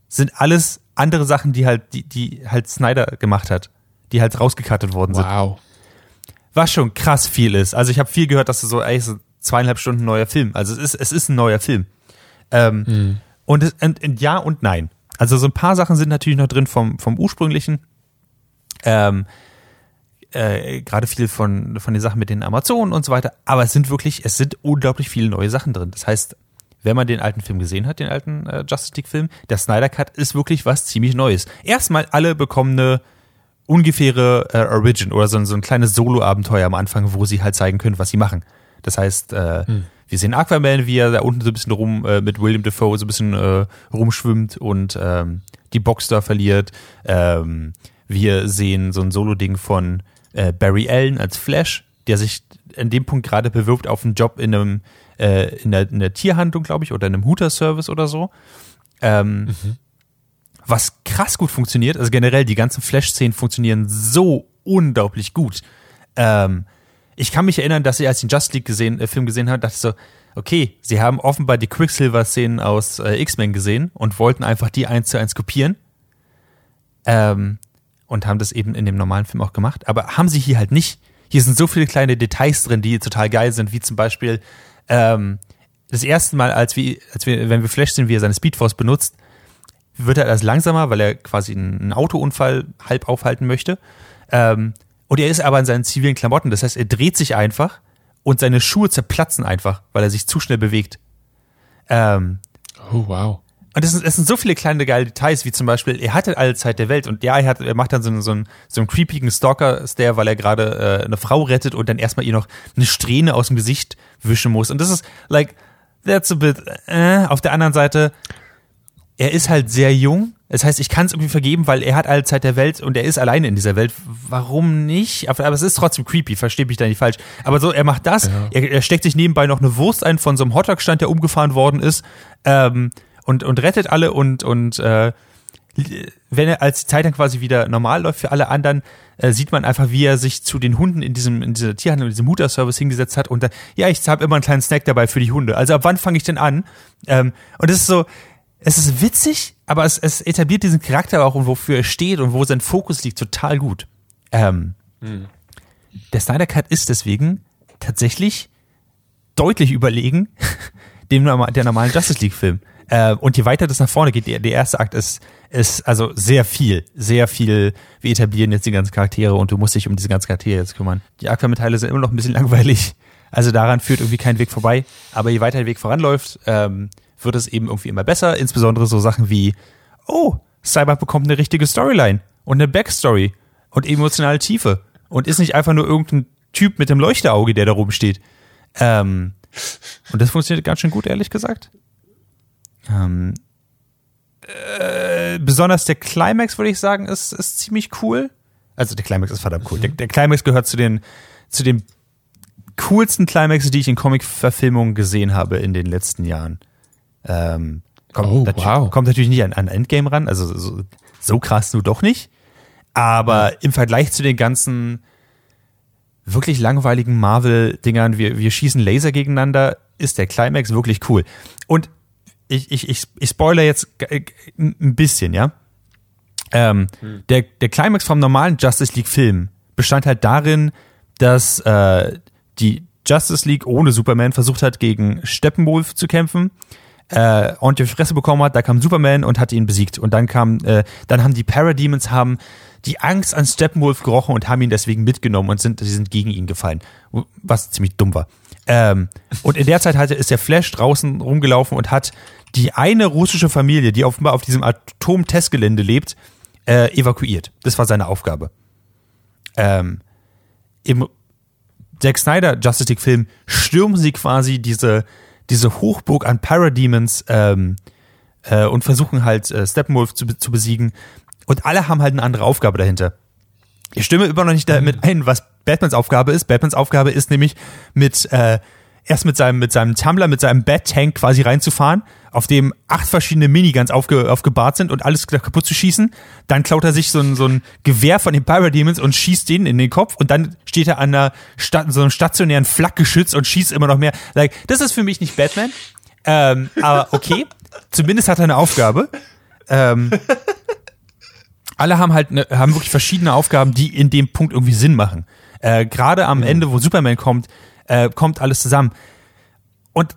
sind alles andere Sachen, die halt, die, die halt Snyder gemacht hat, die halt rausgekattet worden sind. Wow. Was schon krass viel ist. Also ich habe viel gehört, dass es so, ey, so zweieinhalb Stunden neuer Film. Also es ist, es ist ein neuer Film. Ähm, und, es, und, und ja und nein. Also so ein paar Sachen sind natürlich noch drin vom, vom ursprünglichen. Ähm, äh, gerade viel von, von den Sachen mit den Amazonen und so weiter. Aber es sind wirklich, es sind unglaublich viele neue Sachen drin. Das heißt, wenn man den alten Film gesehen hat, den alten äh, Justice League Film, der Snyder Cut ist wirklich was ziemlich Neues. Erstmal alle bekommen eine ungefähre äh, Origin oder so, so ein kleines Solo-Abenteuer am Anfang, wo sie halt zeigen können, was sie machen. Das heißt, äh, wir sehen Aquaman, wie er da unten so ein bisschen rum äh, mit William Defoe so ein bisschen äh, rumschwimmt und ähm, die Box da verliert. Ähm, wir sehen so ein Solo-Ding von äh, Barry Allen als Flash, der sich an dem Punkt gerade bewirbt auf einen Job in einem äh, in, der, in der Tierhandlung, glaube ich, oder in einem Hooter-Service oder so. Ähm, Was krass gut funktioniert, also generell die ganzen Flash-Szenen funktionieren so unglaublich gut. Ähm, ich kann mich erinnern, dass ich als den Just League gesehen, äh, Film gesehen habe, dachte ich so, okay, sie haben offenbar die Quicksilver-Szenen aus äh, X-Men gesehen und wollten einfach die eins zu eins kopieren. Ähm, und haben das eben in dem normalen Film auch gemacht. Aber haben sie hier halt nicht. Hier sind so viele kleine Details drin, die total geil sind, wie zum Beispiel ähm, das erste Mal, als wir, als wir, wenn wir Flash sehen, wie er seine Speedforce benutzt, wird er erst langsamer, weil er quasi einen Autounfall halb aufhalten möchte. Ähm, und er ist aber in seinen zivilen Klamotten. Das heißt, er dreht sich einfach und seine Schuhe zerplatzen einfach, weil er sich zu schnell bewegt. Ähm, Oh, wow. und es sind, es sind so viele kleine geile Details, wie zum Beispiel, er hatte alle Zeit der Welt und ja, er, hat, er macht dann so einen, so einen, so einen creepigen Stalker-Stare, weil er gerade äh, eine Frau rettet und dann erstmal ihr noch eine Strähne aus dem Gesicht wischen muss. Und das ist, like, that's a bit, äh. Auf der anderen Seite, er ist halt sehr jung. Das heißt, ich kann es irgendwie vergeben, weil er hat alle Zeit der Welt und er ist alleine in dieser Welt. Warum nicht? Aber, aber es ist trotzdem creepy, verstehe mich da nicht falsch. Aber so, er macht das, er, er steckt sich nebenbei noch eine Wurst ein von so einem Hotdog-Stand, der umgefahren worden ist, ähm, und, und rettet alle und, und äh, wenn er als die Zeit dann quasi wieder normal läuft für alle anderen, äh, sieht man einfach, wie er sich zu den Hunden in diesem in dieser Tierhandlung, in diesem Mutterservice hingesetzt hat und dann, ja, ich habe immer einen kleinen Snack dabei für die Hunde. Also ab wann fange ich denn an? Ähm, und es ist so, es ist witzig, aber es, es etabliert diesen Charakter auch und wofür er steht und wo sein Fokus liegt, total gut. Ähm, Der Snyder Cut ist deswegen tatsächlich deutlich überlegen (laughs) dem der normalen Justice League Film. Äh, und je weiter das nach vorne geht, der, der erste Akt ist, ist also sehr viel, sehr viel. Wir etablieren jetzt die ganzen Charaktere und du musst dich um diese ganzen Charaktere jetzt kümmern. Die Aquaman-Teile sind immer noch ein bisschen (laughs) langweilig. Also daran führt irgendwie kein Weg vorbei. Aber je weiter der Weg voranläuft, ähm, wird es eben irgendwie immer besser. Insbesondere so Sachen wie, oh, Cyber bekommt eine richtige Storyline und eine Backstory und emotionale Tiefe und ist nicht einfach nur irgendein Typ mit dem Leuchteauge, der da rumsteht. Ähm, und das funktioniert ganz schön gut, ehrlich gesagt. Ähm, äh, besonders der Climax, würde ich sagen, ist, ist ziemlich cool. Also der Climax ist verdammt cool. Der, der Climax gehört zu den, zu den coolsten Climaxes, die ich in Comic-Verfilmungen gesehen habe in den letzten Jahren. Ähm, kommt, Oh, natu- wow. kommt natürlich nicht an, an Endgame ran, also so, so krass nur doch nicht. Aber im Vergleich zu den ganzen wirklich langweiligen Marvel-Dingern, wir, wir schießen Laser gegeneinander, ist der Climax wirklich cool. Und ich, ich, ich, ich spoiler jetzt ein bisschen, ja. Ähm, der, der Climax vom normalen Justice League-Film bestand halt darin, dass äh, die Justice League ohne Superman versucht hat, gegen Steppenwolf zu kämpfen äh, auf die Fresse bekommen hat, da kam Superman und hat ihn besiegt. Und dann kam, äh, dann haben die Parademons haben die Angst an Steppenwolf gerochen und haben ihn deswegen mitgenommen und sind, sie sind gegen ihn gefallen. Was ziemlich dumm war. Ähm, und in der Zeit hatte, ist der Flash draußen rumgelaufen und hat die eine russische Familie, die offenbar auf diesem Atomtestgelände lebt, äh, evakuiert. Das war seine Aufgabe. Ähm, Im Zack Snyder Justice League Film stürmen sie quasi diese, diese Hochburg an Parademons ähm, äh, und versuchen halt äh, Steppenwolf zu, zu besiegen. Und alle haben halt eine andere Aufgabe dahinter. Ich stimme immer noch nicht damit ein, was Batmans Aufgabe ist. Batmans Aufgabe ist nämlich mit äh, erst mit seinem, mit seinem Tumbler, mit seinem Bat-Tank quasi reinzufahren, auf dem acht verschiedene Miniguns aufge, aufgebahrt sind und alles kaputt zu schießen. Dann klaut er sich so ein, so ein Gewehr von den Pyro Demons und schießt den in den Kopf und dann steht er an einer Sta so einem stationären Flakgeschütz und schießt immer noch mehr. Like, das ist für mich nicht Batman. Ähm, aber okay, zumindest hat er eine Aufgabe. Ähm, alle haben halt ne, haben wirklich verschiedene Aufgaben, die in dem Punkt irgendwie Sinn machen. Äh, Gerade am Ende, wo Superman kommt, äh, kommt alles zusammen. Und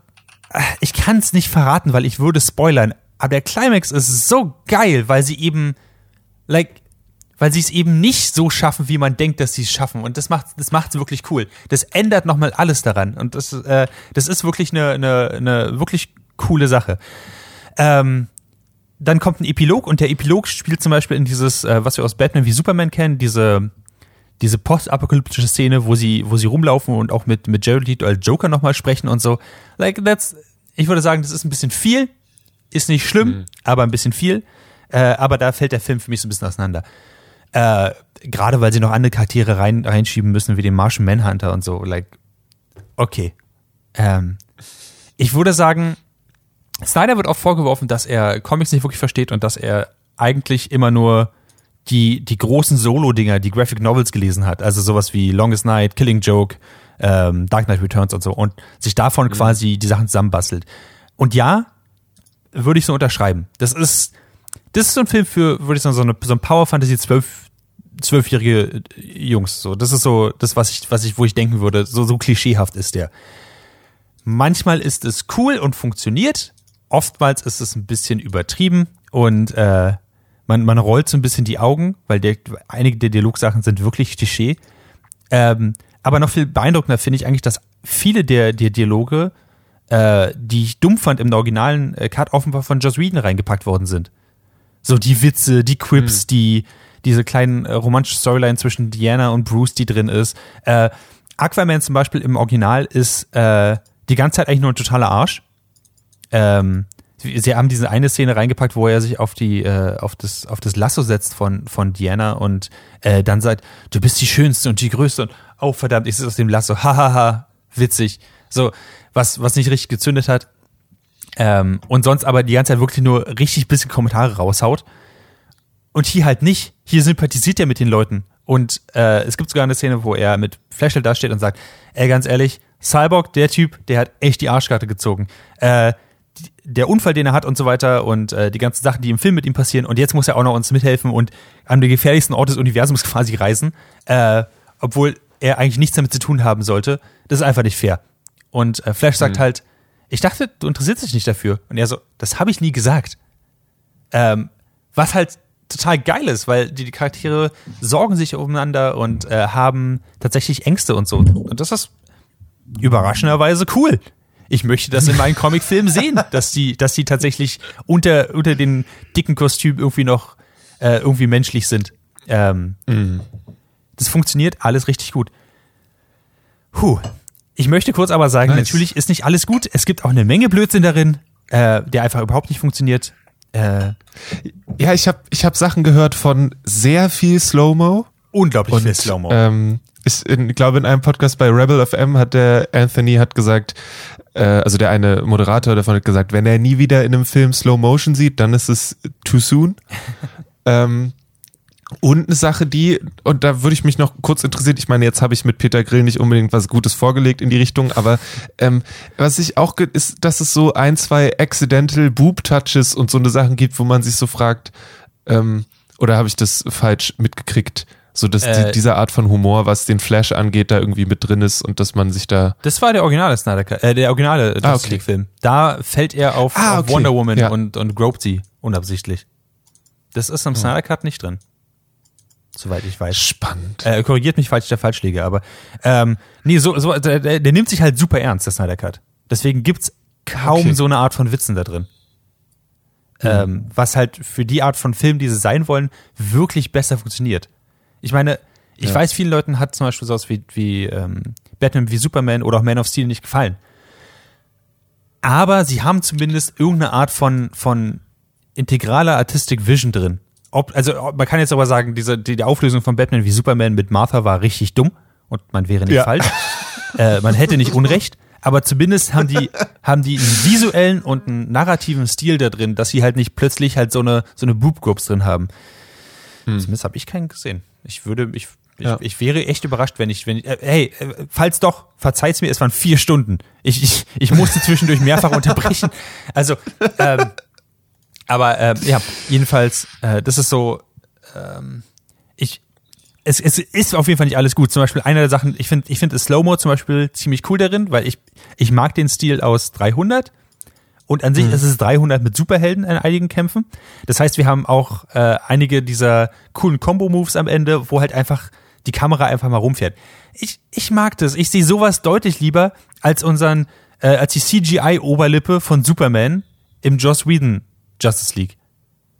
äh, ich kann es nicht verraten, weil ich würde spoilern. Aber der Climax ist so geil, weil sie eben, like, weil sie es eben nicht so schaffen, wie man denkt, dass sie es schaffen. Und das macht das macht's wirklich cool. Das ändert nochmal alles daran. Und das, äh, das ist wirklich eine, eine, eine wirklich coole Sache. Ähm, dann kommt ein Epilog und der Epilog spielt zum Beispiel in dieses, äh, was wir aus Batman wie Superman kennen, diese, diese postapokalyptische Szene, wo sie, wo sie rumlaufen und auch mit, mit Jared Leto als Joker nochmal sprechen und so. Like, that's, ich würde sagen, das ist ein bisschen viel, ist nicht schlimm, mhm. aber ein bisschen viel. Äh, aber da fällt der Film für mich so ein bisschen auseinander. Äh, Gerade weil sie noch andere Charaktere rein, reinschieben müssen, wie den Martian Manhunter und so. Like, okay. Ähm, ich würde sagen, Snyder wird oft vorgeworfen, dass er Comics nicht wirklich versteht und dass er eigentlich immer nur die, die großen Solo-Dinger, die Graphic Novels gelesen hat. Also sowas wie Longest Night, Killing Joke, ähm, Dark Knight Returns und so. Und sich davon mhm. quasi die Sachen zusammenbastelt. Und ja, würde ich so unterschreiben. Das ist, das ist so ein Film für, würde ich sagen, so, eine, so ein Power Fantasy 12, zwölfjährige Jungs. So, das ist so das, was ich, was ich, wo ich denken würde. So, so klischeehaft ist der. Manchmal ist es cool und funktioniert oftmals ist es ein bisschen übertrieben und äh, man, man rollt so ein bisschen die Augen, weil der, einige der Dialogsachen sind wirklich Klischee. Ähm, aber noch viel beeindruckender finde ich eigentlich, dass viele der, der Dialoge, äh, die ich dumm fand im originalen äh, Cut, offenbar von Joss Whedon reingepackt worden sind. So die Witze, die Quips, hm. die diese kleinen äh, romantischen Storyline zwischen Diana und Bruce, die drin ist. Äh, Aquaman zum Beispiel im Original ist äh, die ganze Zeit eigentlich nur ein totaler Arsch ähm, sie haben diese eine Szene reingepackt, wo er sich auf die äh, auf das auf das Lasso setzt von von Diana und äh, dann sagt, du bist die schönste und die größte und oh verdammt, ich sitze aus dem Lasso, hahaha, witzig. So was was nicht richtig gezündet hat. Ähm, und sonst aber die ganze Zeit wirklich nur richtig bisschen Kommentare raushaut. Und hier halt nicht. Hier sympathisiert er mit den Leuten. Und äh, es gibt sogar eine Szene, wo er mit Flashlight da steht und sagt, ey, ganz ehrlich, Cyborg, der Typ, der hat echt die Arschkarte gezogen. Äh, der Unfall, den er hat und so weiter und äh, die ganzen Sachen, die im Film mit ihm passieren. Und jetzt muss er auch noch uns mithelfen und an den gefährlichsten Ort des Universums quasi reisen, äh, obwohl er eigentlich nichts damit zu tun haben sollte. Das ist einfach nicht fair. Und äh, Flash sagt mhm. halt, ich dachte, du interessierst dich nicht dafür. Und er so, das habe ich nie gesagt. Ähm, was halt total geil ist, weil die, die Charaktere sorgen sich umeinander und äh, haben tatsächlich Ängste und so. Und das ist überraschenderweise cool ich möchte das in meinen (laughs) Comicfilmen sehen, dass die, dass die tatsächlich unter, unter den dicken Kostümen irgendwie noch äh, irgendwie menschlich sind. Ähm, mhm. Das funktioniert alles richtig gut. Puh. Ich möchte kurz aber sagen, nice. natürlich ist nicht alles gut. Es gibt auch eine Menge Blödsinn darin, äh, der einfach überhaupt nicht funktioniert. Äh, ja, ich habe ich hab Sachen gehört von sehr viel Slow-Mo. Unglaublich und, viel Slow-Mo. Ähm, ich glaube, in einem Podcast bei Rebel FM hat der Anthony hat gesagt, äh, also der eine Moderator davon hat gesagt, wenn er nie wieder in einem Film Slow Motion sieht, dann ist es too soon. (laughs) ähm, und eine Sache, die, und da würde ich mich noch kurz interessieren, ich meine, jetzt habe ich mit Peter Grill nicht unbedingt was Gutes vorgelegt in die Richtung, aber ähm, was ich auch, ist, dass es so ein, zwei accidental Boob-Touches und so eine Sachen gibt, wo man sich so fragt, ähm, oder habe ich das falsch mitgekriegt? So, dass äh, die, diese Art von Humor, was den Flash angeht, da irgendwie mit drin ist und dass man sich da. Das war der originale Snyder, äh, der originale Justice ah, okay. League Film. Da fällt er auf, ah, okay. auf Wonder Woman ja. und, und groped sie unabsichtlich. Das ist im oh. Snyder Cut nicht drin. Soweit ich weiß. Spannend. Äh, korrigiert mich, falls ich da falsch liege, aber ähm, nee, so, so der, der nimmt sich halt super ernst, der Snyder Cut. Deswegen gibt's kaum okay. so eine Art von Witzen da drin. Mhm. Ähm, was halt für die Art von Film, die sie sein wollen, wirklich besser funktioniert. Ich meine, ich ja. weiß, vielen Leuten hat zum Beispiel sowas wie, wie ähm, Batman wie Superman oder auch Man of Steel nicht gefallen. Aber sie haben zumindest irgendeine Art von, von integraler Artistic Vision drin. Ob, also man kann jetzt aber sagen, diese, die, die Auflösung von Batman wie Superman mit Martha war richtig dumm und man wäre nicht ja. falsch. (laughs) äh, man hätte nicht Unrecht. aber zumindest haben die, haben die einen visuellen und einen narrativen Stil da drin, dass sie halt nicht plötzlich halt so eine, so eine Boob-Groups drin haben. Zumindest habe ich keinen gesehen. Ich würde, ich, ich, Ja. ich wäre echt überrascht, wenn ich, wenn ich, äh, hey, äh, falls doch, verzeiht's mir, es waren vier Stunden. Ich, ich, ich musste zwischendurch mehrfach unterbrechen. Also, ähm, aber ähm, ja, jedenfalls, äh, das ist so, ähm, ich, es, es ist auf jeden Fall nicht alles gut. Zum Beispiel eine der Sachen, ich finde, ich finde Slow-Mo zum Beispiel ziemlich cool darin, weil ich, ich mag den Stil aus 300 und an sich ist es 300 mit Superhelden in einigen Kämpfen. Das heißt, wir haben auch äh, einige dieser coolen Combo-Moves am Ende, wo halt einfach die Kamera einfach mal rumfährt. Ich, ich mag das. Ich sehe sowas deutlich lieber als unseren, äh, als die CGI-Oberlippe von Superman im Joss Whedon Justice League.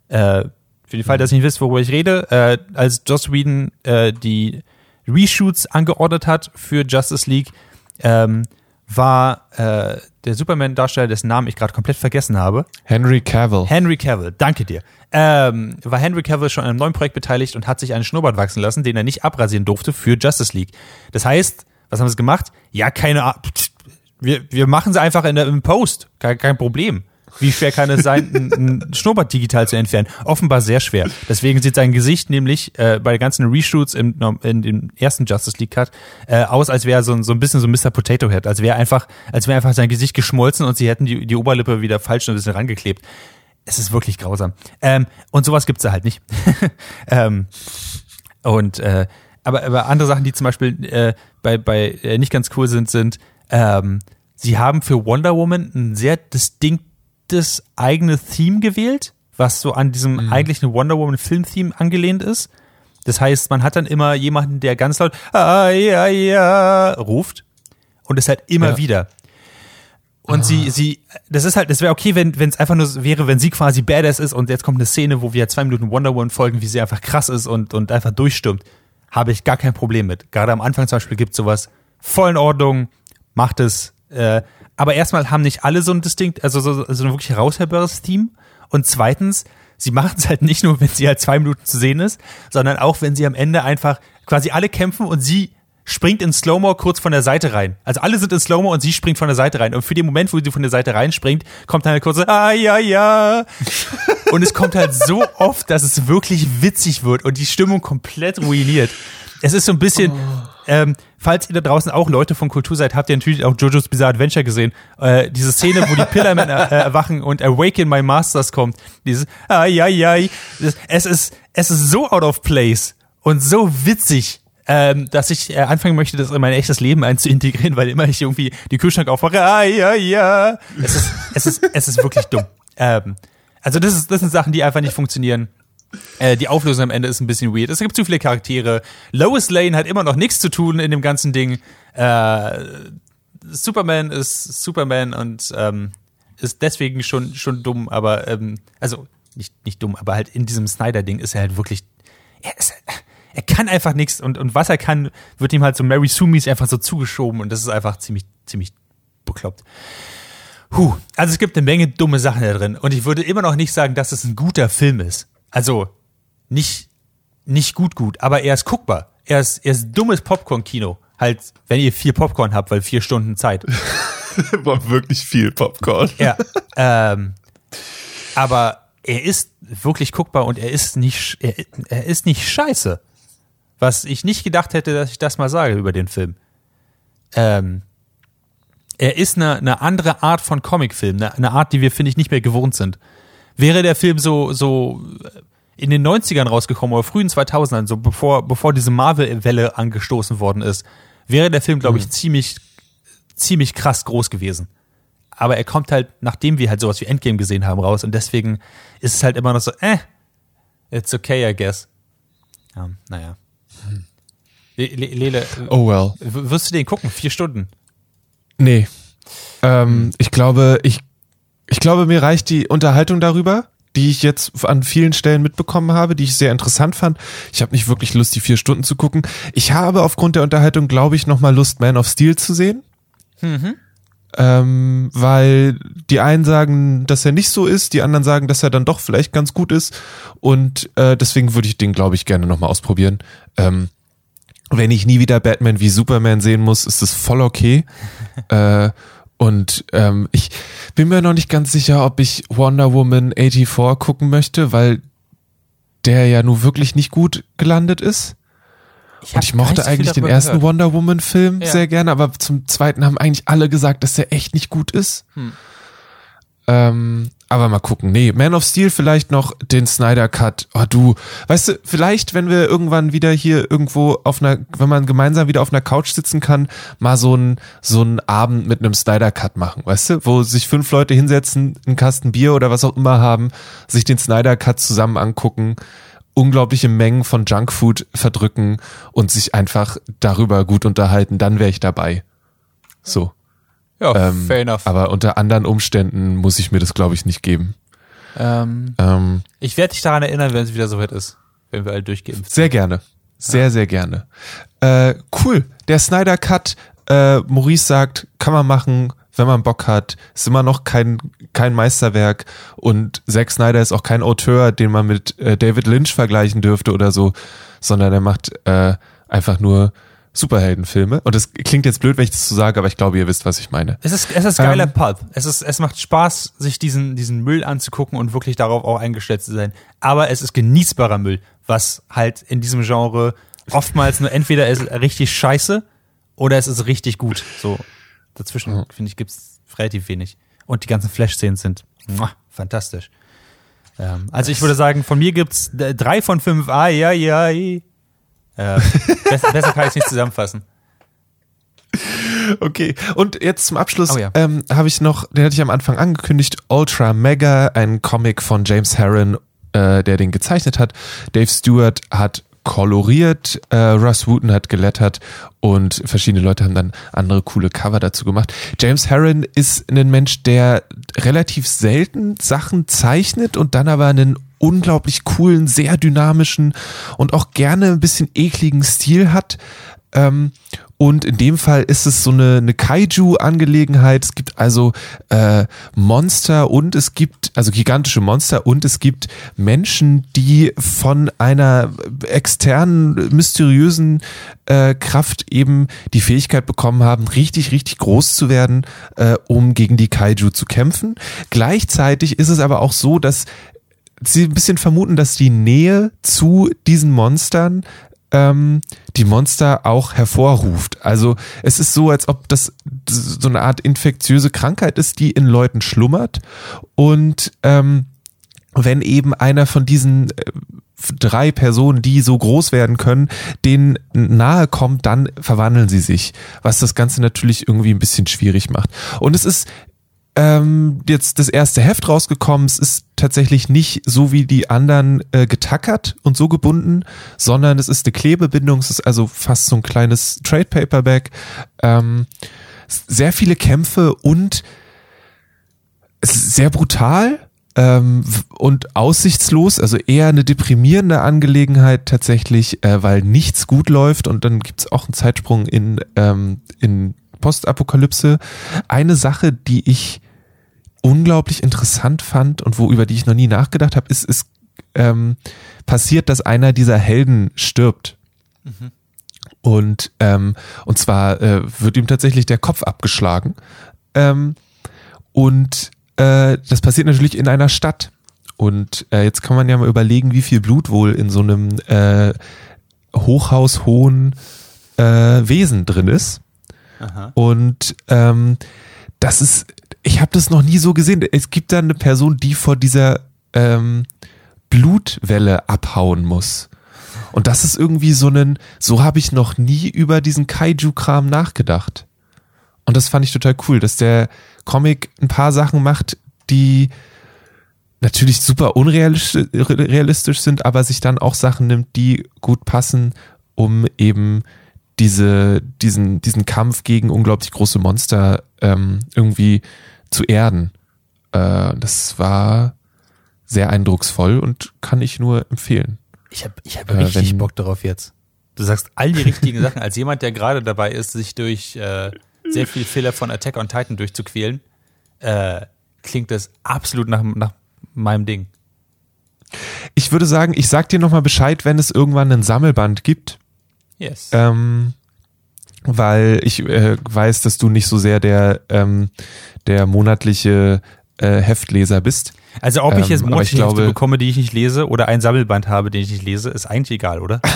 Äh, für den Fall, dass ihr nicht wisst, worüber ich rede, äh, als Joss Whedon äh, die Reshoots angeordnet hat für Justice League, ähm, war äh, der Superman-Darsteller, dessen Namen ich gerade komplett vergessen habe, Henry Cavill. Henry Cavill, danke dir. Ähm, war Henry Cavill schon an einem neuen Projekt beteiligt und hat sich einen Schnurrbart wachsen lassen, den er nicht abrasieren durfte für Justice League. Das heißt, was haben sie gemacht? Ja, keine Ahnung. Wir, wir machen sie einfach in der, im Post. Kein, kein Problem. Wie schwer kann es sein, einen einen Schnurrbart digital zu entfernen? Offenbar sehr schwer. Deswegen sieht sein Gesicht nämlich äh, bei den ganzen Reshoots im, in dem ersten Justice League Cut äh, aus, als wäre er so, ein- so ein bisschen so Mr. Potato Head, als wäre einfach, als wäre einfach sein Gesicht geschmolzen und sie hätten die, die Oberlippe wieder falsch ein bisschen rangeklebt. Es ist wirklich grausam. Ähm, und sowas gibt's da halt nicht. (laughs) ähm, und äh, aber, aber andere Sachen, die zum Beispiel äh, bei, bei äh, nicht ganz cool sind, sind, ähm, sie haben für Wonder Woman ein sehr distinktes eigenes Theme gewählt, was so an diesem eigentlichen Wonder Woman Film-Theme angelehnt ist. Das heißt, man hat dann immer jemanden, der ganz laut ah, ja, ja, ruft und es halt immer Ja. wieder. Und sie, sie, das ist halt, das wäre okay, wenn es einfach nur so wäre, wenn sie quasi Badass ist und jetzt kommt eine Szene, wo wir zwei Minuten Wonder Woman folgen, wie sie einfach krass ist und, und einfach durchstimmt. Habe ich gar kein Problem mit. Gerade am Anfang zum Beispiel gibt sowas voll in Ordnung, macht es. Äh, aber erstmal haben nicht alle so ein distinkt, also so, so ein wirklich heraushörbares Team. Und zweitens, sie machen es halt nicht nur, wenn sie halt zwei Minuten zu sehen ist, sondern auch, wenn sie am Ende einfach quasi alle kämpfen und sie springt in Slow-Mo kurz von der Seite rein. Also alle sind in Slow-Mo und sie springt von der Seite rein. Und für den Moment, wo sie von der Seite reinspringt, kommt dann eine kurze Ah, ja, ja. (laughs) Und es kommt halt so oft, dass es wirklich witzig wird und die Stimmung komplett ruiniert. Es ist so ein bisschen, ähm, falls ihr da draußen auch Leute von Kultur seid, habt ihr natürlich auch Jojo's Bizarre Adventure gesehen. Äh, diese Szene, wo die (laughs) Pillarmen äh, erwachen und Awaken My Masters kommt. Dieses ja, ja. Das- Es ist, es ist so out of place und so witzig ähm, dass ich äh, anfangen möchte, das in mein echtes Leben einzuintegrieren, weil immer ich irgendwie die Kühlschrank aufmache, ah, ja, ja. Es ist, es ist, es ist wirklich dumm. Ähm, also das, ist, das sind Sachen, die einfach nicht funktionieren. Äh, die Auflösung am Ende ist ein bisschen weird. Es gibt zu viele Charaktere. Lois Lane hat immer noch nichts zu tun in dem ganzen Ding. Äh, Superman ist Superman und ähm, ist deswegen schon, schon dumm, aber ähm, also nicht, nicht dumm, aber halt in diesem Snyder-Ding ist er halt wirklich. Er, ist, er kann einfach nichts und, und was er kann, wird ihm halt so Mary Sumis einfach so zugeschoben und das ist einfach ziemlich, ziemlich bekloppt. Huh. Also es gibt eine Menge dumme Sachen da drin und ich würde immer noch nicht sagen, dass es ein guter Film ist. Also nicht, nicht gut gut, aber er ist guckbar. Er ist, er ist dummes Popcorn-Kino. Halt, wenn ihr viel Popcorn habt, weil vier Stunden Zeit. (laughs) War wirklich viel Popcorn. Ja. ähm, aber er ist wirklich guckbar und er ist nicht, er, er ist nicht scheiße. Was ich nicht gedacht hätte, dass ich das mal sage über den Film. Ähm, er ist eine, eine andere Art von Comicfilm, eine, eine Art, die wir, finde ich, nicht mehr gewohnt sind. Wäre der Film so, so in den 90ern rausgekommen oder frühen 2000ern, so bevor, bevor diese Marvel-Welle angestoßen worden ist, wäre der Film, glaube ich, ziemlich, ziemlich krass groß gewesen. Aber er kommt halt, nachdem wir halt sowas wie Endgame gesehen haben, raus und deswegen ist es halt immer noch so, äh, it's okay, I guess. Ja, naja. Le Lele, Oh well. wirst du den gucken? Vier Stunden. Nee. Ähm, ich glaube, ich, ich glaube, mir reicht die Unterhaltung darüber, die ich jetzt an vielen Stellen mitbekommen habe, die ich sehr interessant fand. Ich habe nicht wirklich Lust, die vier Stunden zu gucken. Ich habe aufgrund der Unterhaltung, glaube ich, nochmal Lust, Man of Steel zu sehen. Ähm, weil die einen sagen, dass er nicht so ist, die anderen sagen, dass er dann doch vielleicht ganz gut ist. Und äh, deswegen würde ich den, glaube ich, gerne nochmal ausprobieren. Ähm, wenn ich nie wieder Batman wie Superman sehen muss, ist das voll okay. (laughs) äh, Und ähm, ich bin mir noch nicht ganz sicher, ob ich Wonder Woman 84 gucken möchte, weil der ja nur wirklich nicht gut gelandet ist. hab Und ich mochte eigentlich den ersten gehört. Wonder Woman Film Ja. sehr gerne, aber zum zweiten haben eigentlich alle gesagt, dass der echt nicht gut ist. Hm. Ähm, aber mal gucken. Nee, Man of Steel vielleicht noch den Snyder Cut. Oh du, weißt du, vielleicht, wenn wir irgendwann wieder hier irgendwo auf einer, wenn man gemeinsam wieder auf einer Couch sitzen kann, mal so ein so einen Abend mit einem Snyder Cut machen, weißt du, wo sich fünf Leute hinsetzen, einen Kasten Bier oder was auch immer haben, sich den Snyder Cut zusammen angucken, unglaubliche Mengen von Junkfood verdrücken und sich einfach darüber gut unterhalten, dann wäre ich dabei. So. Ja, Ähm, fair enough. Aber unter anderen Umständen muss ich mir das, glaube ich, nicht geben. ähm, Ähm, ich werde dich daran erinnern, wenn es wieder soweit ist. Wenn wir alle durchgeimpft sind. sehr gerne. Sehr, sehr gerne. Äh, cool. Der Snyder Cut, äh, Maurice sagt, kann man machen, wenn man Bock hat. Ist immer noch kein, kein Meisterwerk. Und Zack Snyder ist auch kein Auteur, den man mit äh, David Lynch vergleichen dürfte oder so, sondern er macht äh, einfach nur Superheldenfilme. Und das klingt jetzt blöd, wenn ich das so sage, aber ich glaube, ihr wisst, was ich meine. Es ist, es ist geiler Ähm, Pulp. Es ist, es macht Spaß, sich diesen, diesen Müll anzugucken und wirklich darauf auch eingestellt zu sein. Aber es ist genießbarer Müll, was halt in diesem Genre oftmals nur entweder ist richtig scheiße oder es ist richtig gut. So dazwischen finde ich gibt's relativ wenig. Und die ganzen Flash-Szenen sind muah, fantastisch. Ähm, also ich würde sagen, von mir gibt's äh, drei von fünf. Ah ja ja. ja. Äh, besser, besser kann ich nicht zusammenfassen. Okay, und jetzt zum Abschluss Oh ja. ähm, habe ich noch, den hatte ich am Anfang angekündigt, Ultra Mega, ein Comic von James Herron, äh, der den gezeichnet hat. Dave Stewart hat koloriert, äh, Russ Wooten hat gelettert und verschiedene Leute haben dann andere coole Cover dazu gemacht. James Herron ist ein Mensch, der relativ selten Sachen zeichnet und dann aber einen unglaublich coolen, sehr dynamischen und auch gerne ein bisschen ekligen Stil hat. Ähm, und in dem Fall ist es so eine, eine Kaiju-Angelegenheit. Es gibt also äh, Monster und es gibt, also gigantische Monster und es gibt Menschen, die von einer externen, mysteriösen äh, Kraft eben die Fähigkeit bekommen haben, richtig, richtig groß zu werden, äh, um gegen die Kaiju zu kämpfen. Gleichzeitig ist es aber auch so, dass sie ein bisschen vermuten, dass die Nähe zu diesen Monstern ähm, die Monster auch hervorruft. Also es ist so, als ob das so eine Art infektiöse Krankheit ist, die in Leuten schlummert. Und ähm, wenn eben einer von diesen äh, drei Personen, die so groß werden können, denen nahe kommt, dann verwandeln sie sich, was das Ganze natürlich irgendwie ein bisschen schwierig macht. Und es ist ähm, jetzt das erste Heft rausgekommen. Es ist tatsächlich nicht so wie die anderen äh, getackert und so gebunden, sondern es ist eine Klebebindung. Es ist also fast so ein kleines Trade Paperback. Ähm, sehr viele Kämpfe und es ist sehr brutal ähm, und aussichtslos, also eher eine deprimierende Angelegenheit tatsächlich, äh, weil nichts gut läuft und dann gibt's auch einen Zeitsprung in, ähm, in Postapokalypse. Eine Sache, die ich unglaublich interessant fand und wo über die ich noch nie nachgedacht habe, ist, ist ähm, passiert, dass einer dieser Helden stirbt. Und, ähm, und zwar äh, wird ihm tatsächlich der Kopf abgeschlagen. Ähm, und äh, das passiert natürlich in einer Stadt. Und äh, jetzt kann man ja mal überlegen, wie viel Blut wohl in so einem äh, hochhaushohen äh, Wesen drin ist. Aha. Und ähm, das ist, ich habe das noch nie so gesehen. Es gibt da eine Person, die vor dieser ähm, Blutwelle abhauen muss. Und das ist irgendwie so ein, so habe ich noch nie über diesen Kaiju-Kram nachgedacht. Und das fand ich total cool, dass der Comic ein paar Sachen macht, die natürlich super unrealistisch realistisch sind, aber sich dann auch Sachen nimmt, die gut passen, um eben diese, diesen, diesen Kampf gegen unglaublich große Monster ähm, irgendwie zu erden. Äh, das war sehr eindrucksvoll und kann ich nur empfehlen. Ich habe ich hab Äh, richtig wenn- Bock darauf jetzt. Du sagst all die richtigen Sachen. Als jemand, der gerade dabei ist, sich durch äh, sehr viel Fehler von Attack on Titan durchzuquälen, äh, klingt das absolut nach, nach meinem Ding. Ich würde sagen, ich sag dir nochmal Bescheid, wenn es irgendwann einen Sammelband gibt. Yes. Ähm, weil ich äh, weiß, dass du nicht so sehr der, ähm, der monatliche äh, Heftleser bist. Also ob ich jetzt Ähm, aber ich monatliche Hefte glaube- bekomme, die ich nicht lese, oder ein Sammelband habe, den ich nicht lese, ist eigentlich egal, oder? (laughs)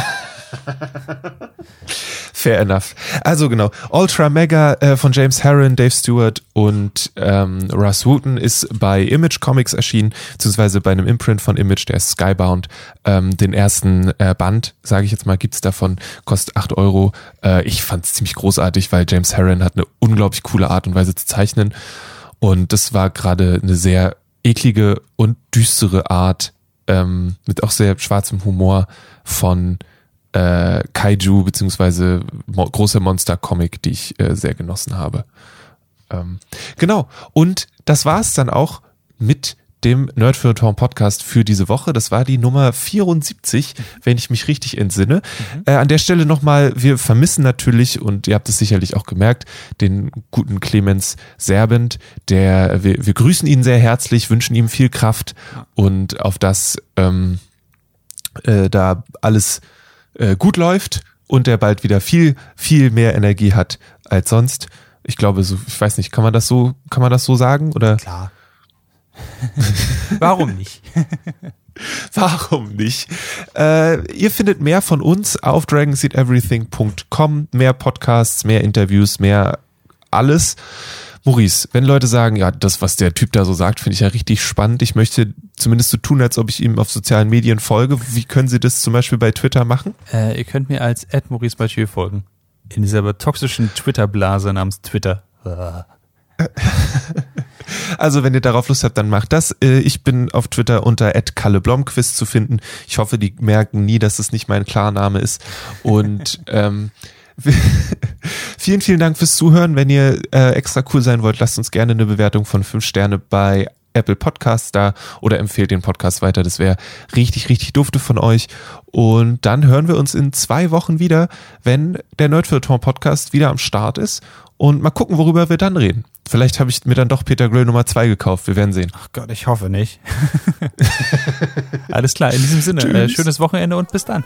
Fair enough. Also genau, Ultra Mega äh, von James Herron, Dave Stewart und ähm, Russ Wooten ist bei Image Comics erschienen, beziehungsweise bei einem Imprint von Image, der ist Skybound. Ähm, den ersten äh, Band, sage ich jetzt mal, gibt's davon, kostet 8 Euro. Äh, ich fand's ziemlich großartig, weil James Herron hat eine unglaublich coole Art und Weise zu zeichnen. Und das war gerade eine sehr eklige und düstere Art, ähm, mit auch sehr schwarzem Humor von äh, Kaiju beziehungsweise mo große Monster-Comic, die ich äh, sehr genossen habe. Ähm, genau. Und das war's dann auch mit dem Nerdfeuilleton Podcast für diese Woche. Das war die Nummer 74, wenn ich mich richtig entsinne. Äh, an der Stelle nochmal, wir vermissen natürlich, und ihr habt es sicherlich auch gemerkt, den guten Clemens Serbent, der, wir, wir grüßen ihn sehr herzlich, wünschen ihm viel Kraft und auf das ähm, äh, da alles äh, gut läuft und der bald wieder viel, viel mehr Energie hat als sonst. Ich glaube, so, ich weiß nicht, kann man das so, kann man das so sagen? Oder Klar. (laughs) Warum nicht? (laughs) warum nicht? Äh, ihr findet mehr von uns auf dragonseedeverything.com. Mehr Podcasts, mehr Interviews, mehr alles. Maurice, wenn Leute sagen, ja, das, was der Typ da so sagt, finde ich ja richtig spannend. Ich möchte zumindest so tun, als ob ich ihm auf sozialen Medien folge. Wie können sie das zum Beispiel bei Twitter machen? Äh, ihr könnt mir als Maurice Mathieu folgen. In dieser toxischen Twitter-Blase namens Twitter. (laughs) Also, wenn ihr darauf Lust habt, dann macht das. Äh, Ich bin auf Twitter unter @kalleblomquist zu finden. Ich hoffe, die merken nie, dass es nicht mein Klarname ist. Und (laughs) ähm, (laughs) vielen, vielen Dank fürs Zuhören. Wenn ihr äh, extra cool sein wollt, lasst uns gerne eine Bewertung von fünf Sterne bei Apple Podcasts da oder empfehlt den Podcast weiter. Das wäre richtig, richtig dufte von euch. Und dann hören wir uns in zwei Wochen wieder, wenn der Nerdfilter Podcast wieder am Start ist. Und mal gucken, worüber wir dann reden. Vielleicht habe ich mir dann doch Peter Gröll Nummer zwei gekauft. Wir werden sehen. Ach Gott, ich hoffe nicht. (laughs) Alles klar, in diesem Sinne, äh, schönes Wochenende und bis dann.